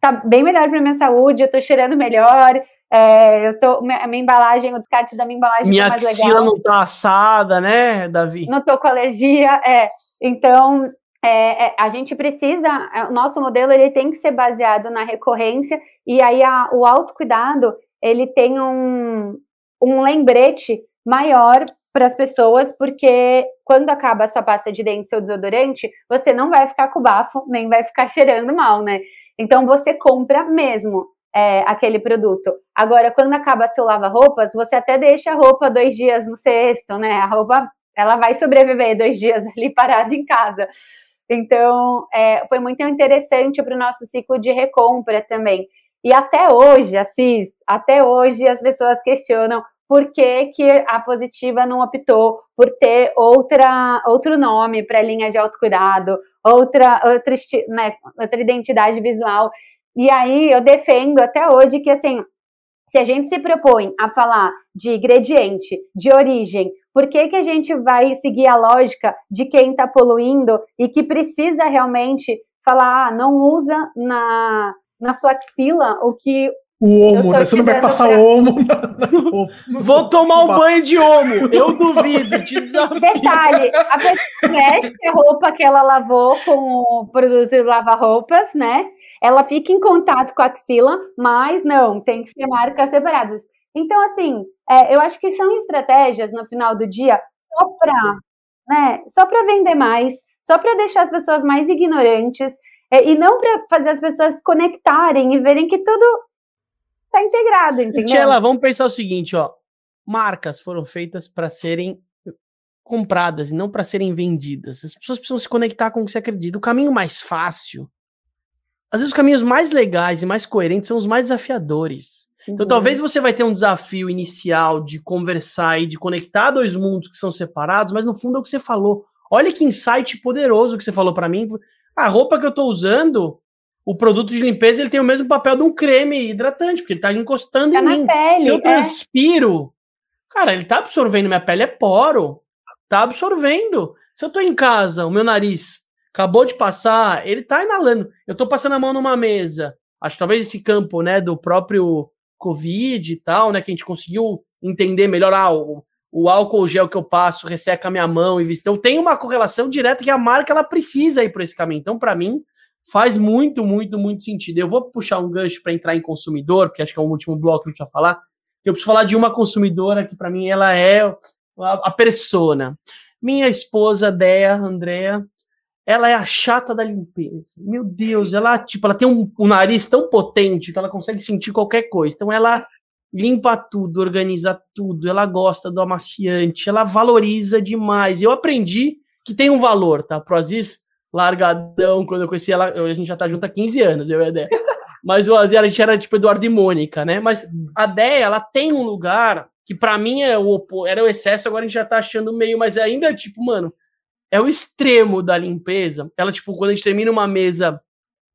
tá bem melhor para minha saúde, eu tô cheirando melhor, é, eu tô, minha, minha, embalagem, o descarte da minha embalagem minha tá mais legal. Minha não tá assada, né, Davi? Não tô com alergia, é. Então, é, é, a gente precisa, é, o nosso modelo ele tem que ser baseado na recorrência e aí a, o autocuidado ele tem um, um lembrete maior para as pessoas, porque quando acaba a sua pasta de dente, seu desodorante, você não vai ficar com bafo, nem vai ficar cheirando mal, né? Então você compra mesmo é, aquele produto. Agora, quando acaba seu lava-roupas, você até deixa a roupa dois dias no cesto, né? A roupa ela vai sobreviver dois dias [laughs] ali parada em casa. Então, é, foi muito interessante para o nosso ciclo de recompra também. E até hoje, Assis, até hoje as pessoas questionam por que, que a Positiva não optou por ter outra, outro nome para a linha de autocuidado, outra, outra, né, outra identidade visual. E aí eu defendo até hoje que, assim, se a gente se propõe a falar de ingrediente, de origem, por que, que a gente vai seguir a lógica de quem está poluindo e que precisa realmente falar, ah, não usa na, na sua axila o que o homo, né? Você não vai passar pra... homo na. [laughs] Vou tomar um banho de homo. [laughs] Eu duvido, te desafio. Detalhe, a [laughs] pessoa mexe a roupa que ela lavou com o produto de lavar roupas, né? Ela fica em contato com a axila, mas não, tem que ser marcas separadas. Então, assim, é, eu acho que são estratégias no final do dia só para né, só para vender mais, só para deixar as pessoas mais ignorantes, é, e não para fazer as pessoas conectarem e verem que tudo tá integrado, entendeu? Tchela, vamos pensar o seguinte, ó. Marcas foram feitas para serem compradas e não para serem vendidas. As pessoas precisam se conectar com o que você acredita. O caminho mais fácil, às vezes os caminhos mais legais e mais coerentes são os mais desafiadores. Então, uhum. Então talvez você vai ter um desafio inicial de conversar e de conectar dois mundos que são separados, mas no fundo é o que você falou. Olha que insight poderoso que você falou para mim. A roupa que eu tô usando o produto de limpeza ele tem o mesmo papel de um creme hidratante, porque ele tá encostando tá em mim. Pele, Se eu é. transpiro, cara, ele tá absorvendo, minha pele é poro, tá absorvendo. Se eu tô em casa, o meu nariz acabou de passar, ele tá inalando. Eu tô passando a mão numa mesa. Acho que talvez esse campo, né, do próprio Covid e tal, né, que a gente conseguiu entender melhor ah, o, o álcool gel que eu passo resseca a minha mão e Então tem uma correlação direta que a marca ela precisa ir por esse caminho. Então, para mim, faz muito, muito, muito sentido. Eu vou puxar um gancho para entrar em consumidor, porque acho que é o último bloco que a gente vai falar. Eu preciso falar de uma consumidora que para mim ela é a, a persona. Minha esposa, Dea, Andrea, ela é a chata da limpeza. Meu Deus, ela tipo, ela tem um, um nariz tão potente que ela consegue sentir qualquer coisa. Então ela limpa tudo, organiza tudo, ela gosta do amaciante, ela valoriza demais. Eu aprendi que tem um valor, tá? Pro Aziz, largadão, quando eu conheci ela, a gente já tá junto há 15 anos, eu e a Dé. Mas o Aziz, a gente era tipo Eduardo e Mônica, né? Mas a Dé, ela tem um lugar que para mim é o, era o excesso, agora a gente já tá achando meio, mas ainda, tipo, mano, é o extremo da limpeza. Ela, tipo, quando a gente termina uma mesa,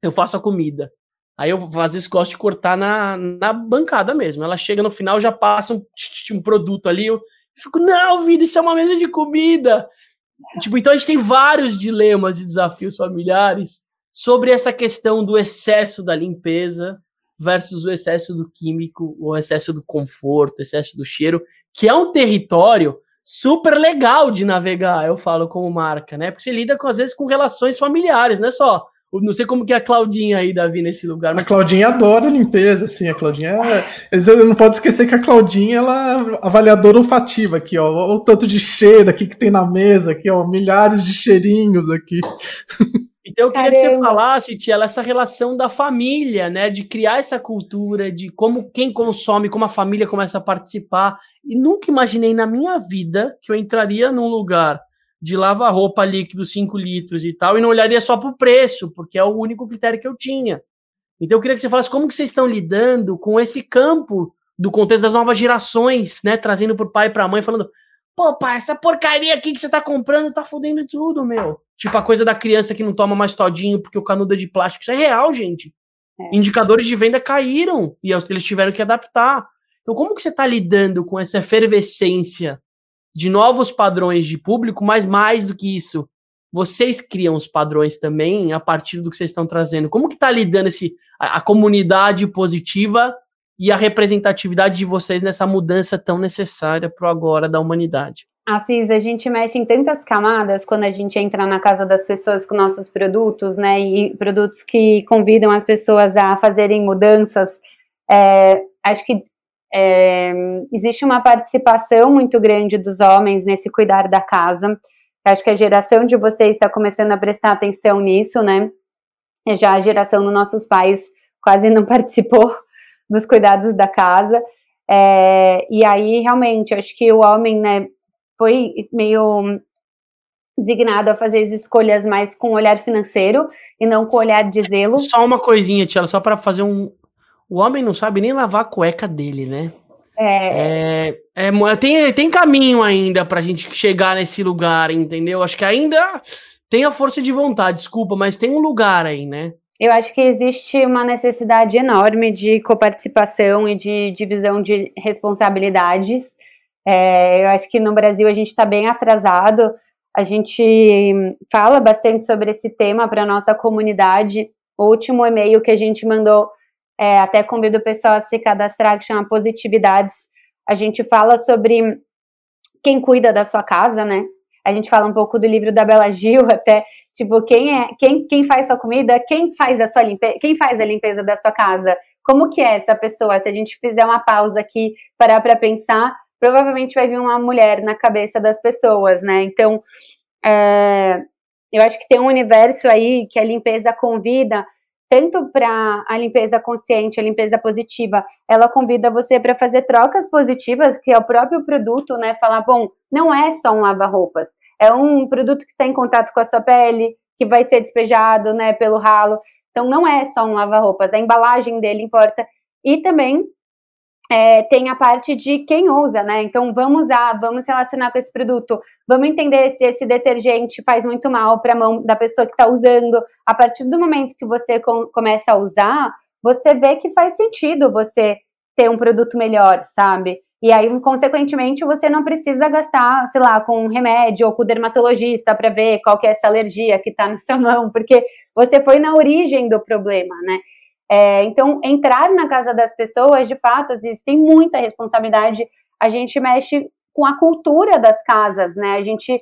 eu faço a comida. Aí eu às vezes gosto de cortar na, na bancada mesmo. Ela chega no final, já passa um, um produto ali. Eu fico, não, vida, isso é uma mesa de comida. Tipo, então a gente tem vários dilemas e desafios familiares sobre essa questão do excesso da limpeza versus o excesso do químico, o excesso do conforto, o excesso do cheiro, que é um território super legal de navegar, eu falo como marca, né? Porque você lida com, às vezes com relações familiares, não é só não sei como que é a Claudinha aí, Davi, nesse lugar. Mas... A Claudinha adora limpeza, assim. A Claudinha é... Não pode esquecer que a Claudinha, ela é avaliadora olfativa aqui, ó. O tanto de cheiro aqui que tem na mesa, aqui, ó. Milhares de cheirinhos aqui. [laughs] Então eu queria Caramba. que você falasse, Tia, essa relação da família, né? De criar essa cultura, de como quem consome, como a família começa a participar. E nunca imaginei na minha vida que eu entraria num lugar de lavar roupa líquido 5 litros e tal, e não olharia só para o preço, porque é o único critério que eu tinha. Então eu queria que você falasse como que vocês estão lidando com esse campo do contexto das novas gerações, né? Trazendo pro pai e pra mãe, falando, pô, pai, essa porcaria aqui que você tá comprando tá fodendo tudo, meu. Tipo a coisa da criança que não toma mais todinho porque o canudo é de plástico. Isso é real, gente. É. Indicadores de venda caíram e eles tiveram que adaptar. Então, como que você está lidando com essa efervescência de novos padrões de público, mas mais do que isso, vocês criam os padrões também a partir do que vocês estão trazendo. Como que está lidando esse, a, a, comunidade positiva e a representatividade de vocês nessa mudança tão necessária para o agora da humanidade? Assis, a gente mexe em tantas camadas quando a gente entra na casa das pessoas com nossos produtos, né? E produtos que convidam as pessoas a fazerem mudanças. É, acho que é, existe uma participação muito grande dos homens nesse cuidar da casa. Acho que a geração de vocês está começando a prestar atenção nisso, né? Já a geração dos nossos pais quase não [laughs] participou dos cuidados da casa. É, e aí, realmente, acho que o homem, né, foi meio designado a fazer as escolhas mais com olhar financeiro e não com olhar de zelo. Só uma coisinha, Tia, só para fazer um, o homem não sabe nem lavar a cueca dele, né? É. é, é tem, tem caminho ainda pra gente chegar nesse lugar, entendeu? Acho que ainda tem a força de vontade, desculpa, mas tem um lugar aí, né? Eu acho que existe uma necessidade enorme de coparticipação e de divisão de responsabilidades. É, eu acho que no Brasil a gente está bem atrasado. A gente fala bastante sobre esse tema para nossa comunidade. O último e-mail que a gente mandou é, até convido o pessoal a se cadastrar, que chama Positividades. A gente fala sobre quem cuida da sua casa, né? A gente fala um pouco do livro da Bela Gil, [laughs] até tipo quem é quem, quem faz sua comida, quem faz a sua limpeza, quem faz a limpeza da sua casa, como que é essa pessoa? Se a gente fizer uma pausa aqui, parar para pensar, provavelmente vai vir uma mulher na cabeça das pessoas, né? Então, é, eu acho que tem um universo aí que a limpeza convida tanto para a limpeza consciente, a limpeza positiva, ela convida você para fazer trocas positivas, que é o próprio produto, né? Falar, bom, não é só um lava-roupas, é um produto que está em contato com a sua pele, que vai ser despejado, né, pelo ralo. Então, não é só um lava-roupas, a embalagem dele importa. E também é, tem a parte de quem usa, né? Então vamos usar, vamos relacionar com esse produto, vamos entender se esse detergente faz muito mal para a mão da pessoa que está usando. A partir do momento que você com, começa a usar, você vê que faz sentido você ter um produto melhor, sabe? E aí, consequentemente, você não precisa gastar, sei lá, com um remédio ou com o dermatologista para ver qual que é essa alergia que está na sua mão, porque você foi na origem do problema, né? É, então, entrar na casa das pessoas, de fato, existe muita responsabilidade. a gente mexe com a cultura das casas, né? A gente,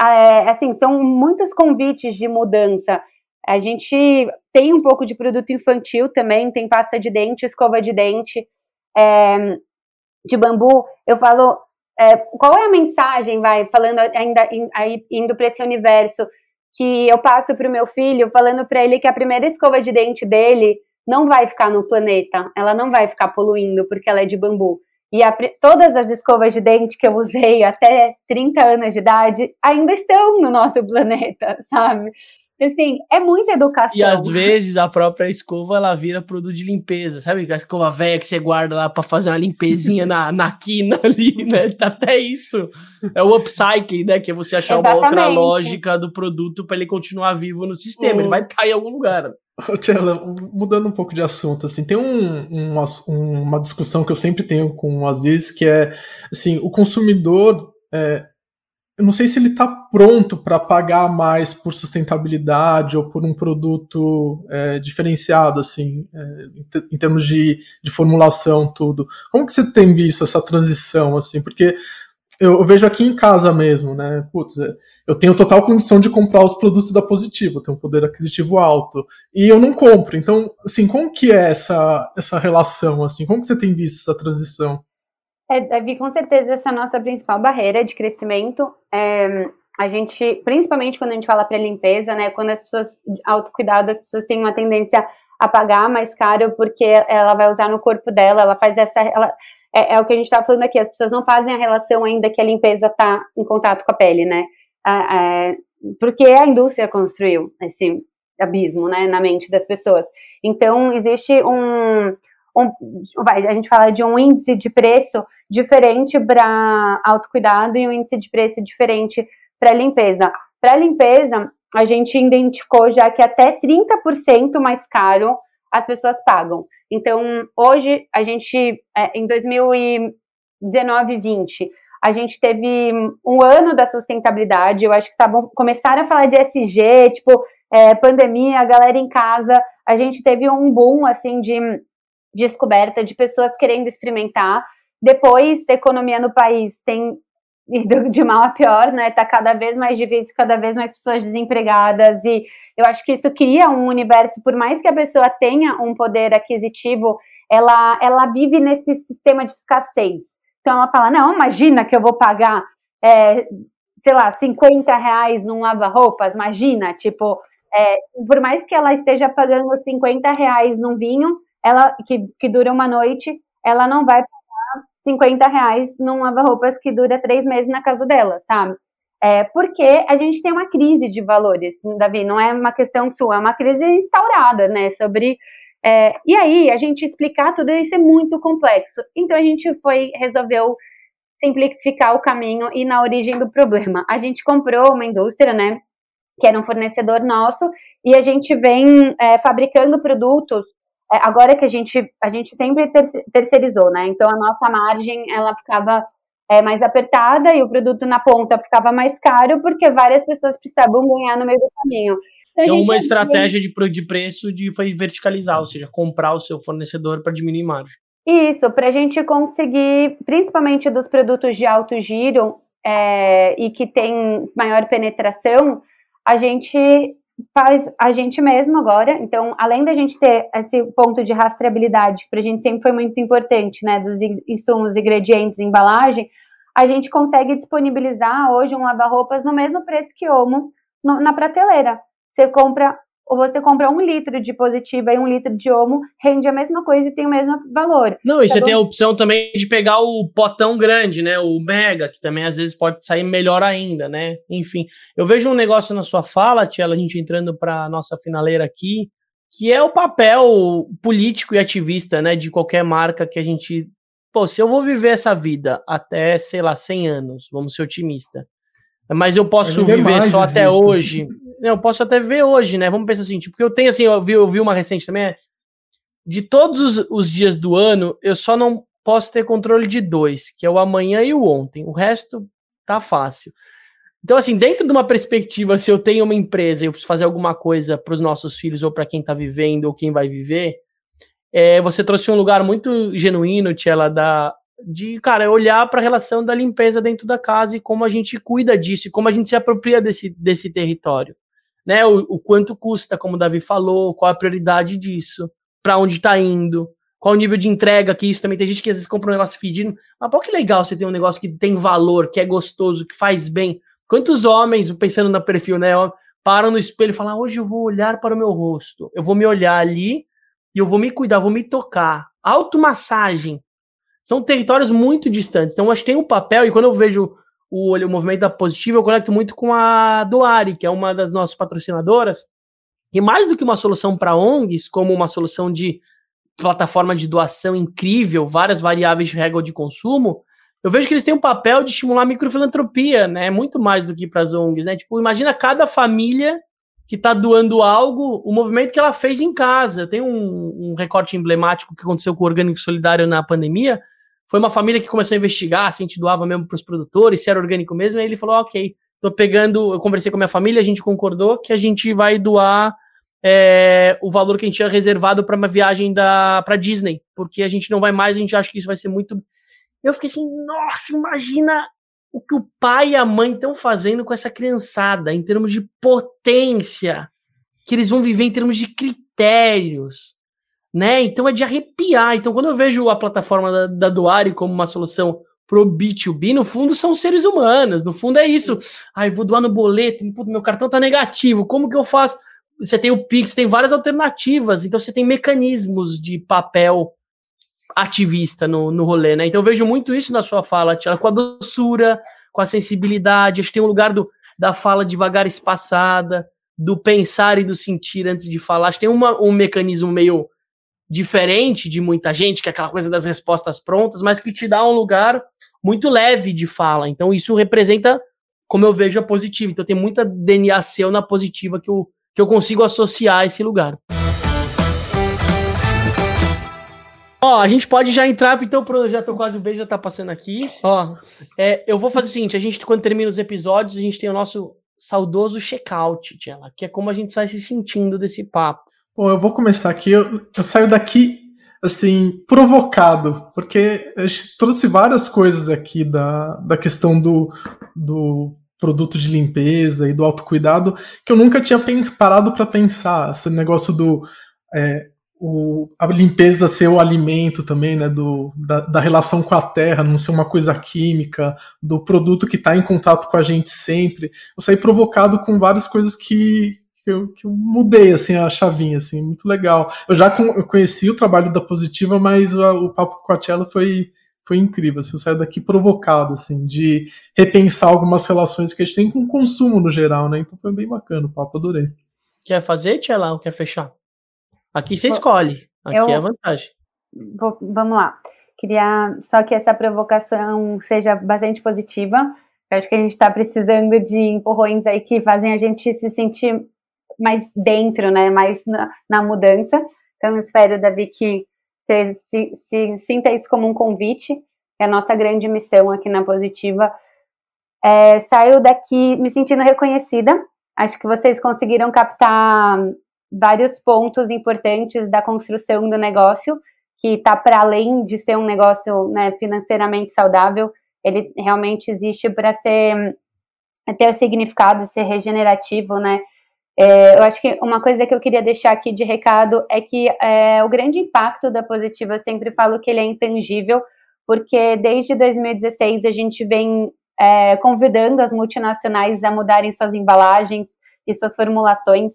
é, assim, são muitos convites de mudança. A gente tem um pouco de produto infantil também, tem pasta de dente, escova de dente, é, de bambu. Eu falo, é, qual é a mensagem, vai, falando ainda aí, indo para esse universo que eu passo para o meu filho, falando para ele que a primeira escova de dente dele não vai ficar no planeta, ela não vai ficar poluindo porque ela é de bambu. E a, todas as escovas de dente que eu usei até 30 anos de idade ainda estão no nosso planeta, [laughs] sabe? Assim, é muita educação. E às vezes a própria escova ela vira produto de limpeza, sabe? A escova velha que você guarda lá para fazer uma limpezinha na, na quina [laughs] ali, né? Até isso. É o upcycling, né? Que é você achar Exatamente. uma outra lógica do produto para ele continuar vivo no sistema. Ele vai estar em algum lugar. Tchela, mudando um pouco de assunto, assim, tem um, um, uma discussão que eu sempre tenho com o Aziz, que é, assim, o consumidor, é, eu não sei se ele está pronto para pagar mais por sustentabilidade ou por um produto é, diferenciado, assim, é, em, termos de, de formulação, tudo. Como que você tem visto essa transição, assim, porque eu, vejo aqui em casa mesmo, né? Putz, é, eu tenho total condição de comprar os produtos da Positivo, tenho um poder aquisitivo alto. E eu não compro. Então, assim, como que é essa, essa relação, assim? Como que você tem visto essa transição? É, Davi, com certeza essa é a nossa principal barreira de crescimento. É, a gente, principalmente quando a gente fala para limpeza, né? Quando as pessoas, autocuidado, as pessoas têm uma tendência a pagar mais caro porque ela vai usar no corpo dela, ela faz essa. Ela, é, é o que a gente estava falando aqui, as pessoas não fazem a relação ainda que a limpeza está em contato com a pele, né? Porque a indústria construiu esse abismo, né, na mente das pessoas. Então, existe um, um vai, a gente fala de um índice de preço diferente para autocuidado e um índice de preço diferente para limpeza. Para limpeza, a gente identificou já que até 30% mais caro as pessoas pagam. Então, hoje, a gente, é, em 2019 e 20, a gente teve um ano da sustentabilidade. Eu acho que tá bom começar a falar de SG, tipo, é, pandemia, a galera em casa. A gente teve um boom, assim, de descoberta de pessoas querendo experimentar. Depois, economia no país tem ido de mal a pior, né? Tá cada vez mais difícil, cada vez mais pessoas desempregadas e eu acho que isso cria um universo, por mais que a pessoa tenha um poder aquisitivo, ela, ela vive nesse sistema de escassez. Então ela fala, não, imagina que eu vou pagar, é, sei lá, 50 reais num lava-roupas, imagina, tipo, é, por mais que ela esteja pagando 50 reais num vinho, ela que, que dura uma noite, ela não vai 50 reais num lava-roupas que dura três meses na casa dela, sabe? É, porque a gente tem uma crise de valores, Davi, não é uma questão sua, é uma crise instaurada, né, sobre... É, e aí, a gente explicar tudo isso é muito complexo. Então, a gente foi, resolveu simplificar o caminho e na origem do problema. A gente comprou uma indústria, né, que era um fornecedor nosso, e a gente vem é, fabricando produtos é, agora que a gente, a gente sempre terceirizou, né? Então a nossa margem ela ficava é, mais apertada e o produto na ponta ficava mais caro porque várias pessoas precisavam ganhar no meio do caminho. Então, então uma estratégia de, de preço de, foi verticalizar, ou seja, comprar o seu fornecedor para diminuir margem. Isso, para a gente conseguir, principalmente dos produtos de alto giro é, e que tem maior penetração, a gente faz a gente mesmo agora. Então, além da gente ter esse ponto de rastreabilidade, para a gente sempre foi muito importante, né, dos insumos, ingredientes, embalagem, a gente consegue disponibilizar hoje um lava-roupas no mesmo preço que Omo no, na prateleira. Você compra ou você compra um litro de positiva e um litro de homo, rende a mesma coisa e tem o mesmo valor. Não, e tá você bom? tem a opção também de pegar o potão grande, né? O mega, que também às vezes pode sair melhor ainda, né? Enfim, eu vejo um negócio na sua fala, Tia, a gente entrando para nossa finaleira aqui, que é o papel político e ativista, né, de qualquer marca que a gente. Pô, se eu vou viver essa vida até, sei lá, 100 anos, vamos ser otimista, mas eu posso viver só até hoje. Eu posso até ver hoje, né? Vamos pensar assim, tipo, porque eu tenho assim, eu vi, eu vi uma recente também, é, de todos os, os, dias do ano, eu só não posso ter controle de dois, que é o amanhã e o ontem. O resto tá fácil. Então, assim, dentro de uma perspectiva, se eu tenho uma empresa e eu preciso fazer alguma coisa para os nossos filhos ou para quem está vivendo ou quem vai viver, é, você trouxe um lugar muito genuíno, Tiela, da de, cara, olhar para a relação da limpeza dentro da casa e como a gente cuida disso e como a gente se apropria desse, desse território. Né, o, o quanto custa, como o Davi falou, qual a prioridade disso, para onde está indo, qual o nível de entrega que isso também tem gente que às vezes compra um negócio fedido. Mas pô, que legal você ter um negócio que tem valor, que é gostoso, que faz bem. Quantos homens, pensando no perfil, né, param no espelho e falam: ah, hoje eu vou olhar para o meu rosto, eu vou me olhar ali e eu vou me cuidar, vou me tocar. Automassagem. São territórios muito distantes. Então, acho que tem um papel, e quando eu vejo o, o movimento da positiva, eu conecto muito com a Doari, que é uma das nossas patrocinadoras. E mais do que uma solução para ONGs, como uma solução de plataforma de doação incrível, várias variáveis de regra de consumo, eu vejo que eles têm um papel de estimular a microfilantropia, né? Muito mais do que para as ONGs, né? Tipo, imagina cada família que está doando algo, o movimento que ela fez em casa. Tem um, um recorte emblemático que aconteceu com o Orgânico Solidário na pandemia. Foi uma família que começou a investigar se a gente doava mesmo para os produtores, se era orgânico mesmo, e ele falou: ok, tô pegando. Eu conversei com a minha família, a gente concordou que a gente vai doar é, o valor que a gente tinha reservado para uma viagem da para Disney, porque a gente não vai mais, a gente acha que isso vai ser muito. Eu fiquei assim, nossa, imagina o que o pai e a mãe estão fazendo com essa criançada em termos de potência, que eles vão viver em termos de critérios, né? Então é de arrepiar. Então quando eu vejo a plataforma da, da Duari como uma solução pro B2B, no fundo são seres humanos, no fundo é isso. Ai, vou doar no boleto, meu cartão tá negativo, como que eu faço? você tem o Pix, tem várias alternativas, então você tem mecanismos de papel ativista no, no rolê, né? Então eu vejo muito isso na sua fala, Tia, com a doçura, com a sensibilidade, acho que tem um lugar do, da fala devagar espaçada, do pensar e do sentir antes de falar, acho que tem uma, um mecanismo meio diferente de muita gente, que é aquela coisa das respostas prontas, mas que te dá um lugar muito leve de fala, então isso representa como eu vejo a positiva, então tem muita DNA seu na positiva que o que eu consigo associar esse lugar. Ó, a gente pode já entrar, então já tô quase o beijo, já tá passando aqui. Ó, é, eu vou fazer o seguinte, a gente, quando termina os episódios, a gente tem o nosso saudoso check-out, que é como a gente sai se sentindo desse papo. Bom, eu vou começar aqui, eu, eu saio daqui, assim, provocado, porque eu trouxe várias coisas aqui da, da questão do, do produto de limpeza e do autocuidado que eu nunca tinha parado para pensar. Esse negócio do é, o, a limpeza ser o alimento também, né? Do, da, da, relação com a terra, não ser uma coisa química, do produto que está em contato com a gente sempre. Eu saí provocado com várias coisas que, que, eu, que eu mudei assim, a chavinha, assim, muito legal. Eu já con eu conheci o trabalho da Positiva, mas a, o papo com a Tchela foi foi incrível. Assim, eu saio daqui provocado, assim, de repensar algumas relações que a gente tem com o consumo no geral, né? Então foi bem bacana o papo, adorei. Quer fazer, Tchela, ou quer fechar? Aqui você escolhe. Aqui eu... é a vantagem. Vou, vamos lá. Queria só que essa provocação seja bastante positiva. Eu acho que a gente está precisando de empurrões aí que fazem a gente se sentir mais dentro, né? Mais na, na mudança. Então, espero, Davi, que você se, se, sinta isso como um convite, é a nossa grande missão aqui na Positiva. É, saio daqui me sentindo reconhecida. Acho que vocês conseguiram captar vários pontos importantes da construção do negócio, que está para além de ser um negócio né, financeiramente saudável, ele realmente existe para ser ter significado, ser regenerativo, né? É, eu acho que uma coisa que eu queria deixar aqui de recado é que é, o grande impacto da Positiva, eu sempre falo que ele é intangível, porque desde 2016 a gente vem é, convidando as multinacionais a mudarem suas embalagens e suas formulações.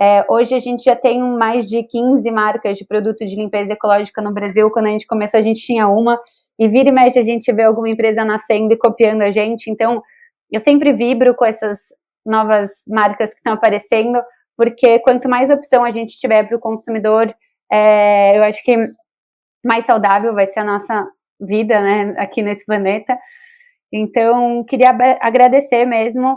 É, hoje a gente já tem mais de 15 marcas de produto de limpeza ecológica no Brasil. Quando a gente começou, a gente tinha uma, e vira e mexe a gente vê alguma empresa nascendo e copiando a gente. Então, eu sempre vibro com essas novas marcas que estão aparecendo, porque quanto mais opção a gente tiver para o consumidor, é, eu acho que mais saudável vai ser a nossa vida, né, aqui nesse planeta. Então, queria agradecer mesmo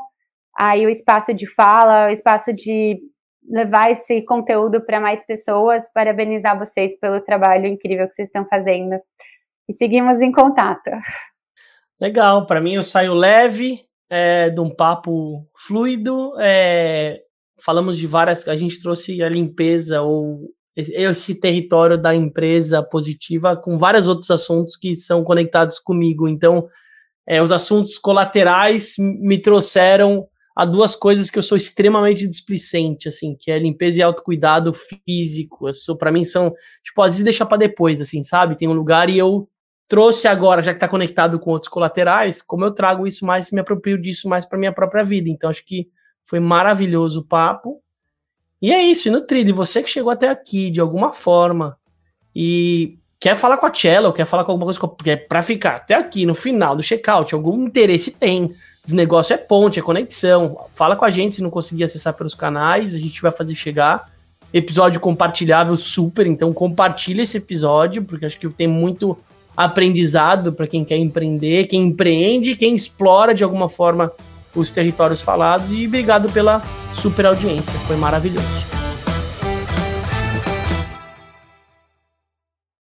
aí o espaço de fala, o espaço de levar esse conteúdo para mais pessoas, parabenizar vocês pelo trabalho incrível que vocês estão fazendo. E seguimos em contato. Legal, para mim eu saio leve, é, de um papo fluido. É, falamos de várias. A gente trouxe a limpeza ou esse território da empresa positiva com vários outros assuntos que são conectados comigo. Então, é, os assuntos colaterais me trouxeram a duas coisas que eu sou extremamente displicente, assim, que é limpeza e autocuidado físico. Para mim são, tipo, às vezes deixar para depois, assim, sabe? Tem um lugar e eu trouxe agora, já que está conectado com outros colaterais, como eu trago isso mais, me aproprio disso mais para minha própria vida. Então acho que foi maravilhoso o papo. E é isso, e Nutrido, e você que chegou até aqui de alguma forma e quer falar com a Cello, quer falar com alguma coisa, quer para ficar até aqui no final do checkout, algum interesse tem. Desnegócio é ponte, é conexão. Fala com a gente se não conseguir acessar pelos canais, a gente vai fazer chegar. Episódio compartilhável super, então compartilha esse episódio, porque acho que tem muito aprendizado para quem quer empreender, quem empreende, quem explora de alguma forma os territórios falados. E obrigado pela super audiência, foi maravilhoso.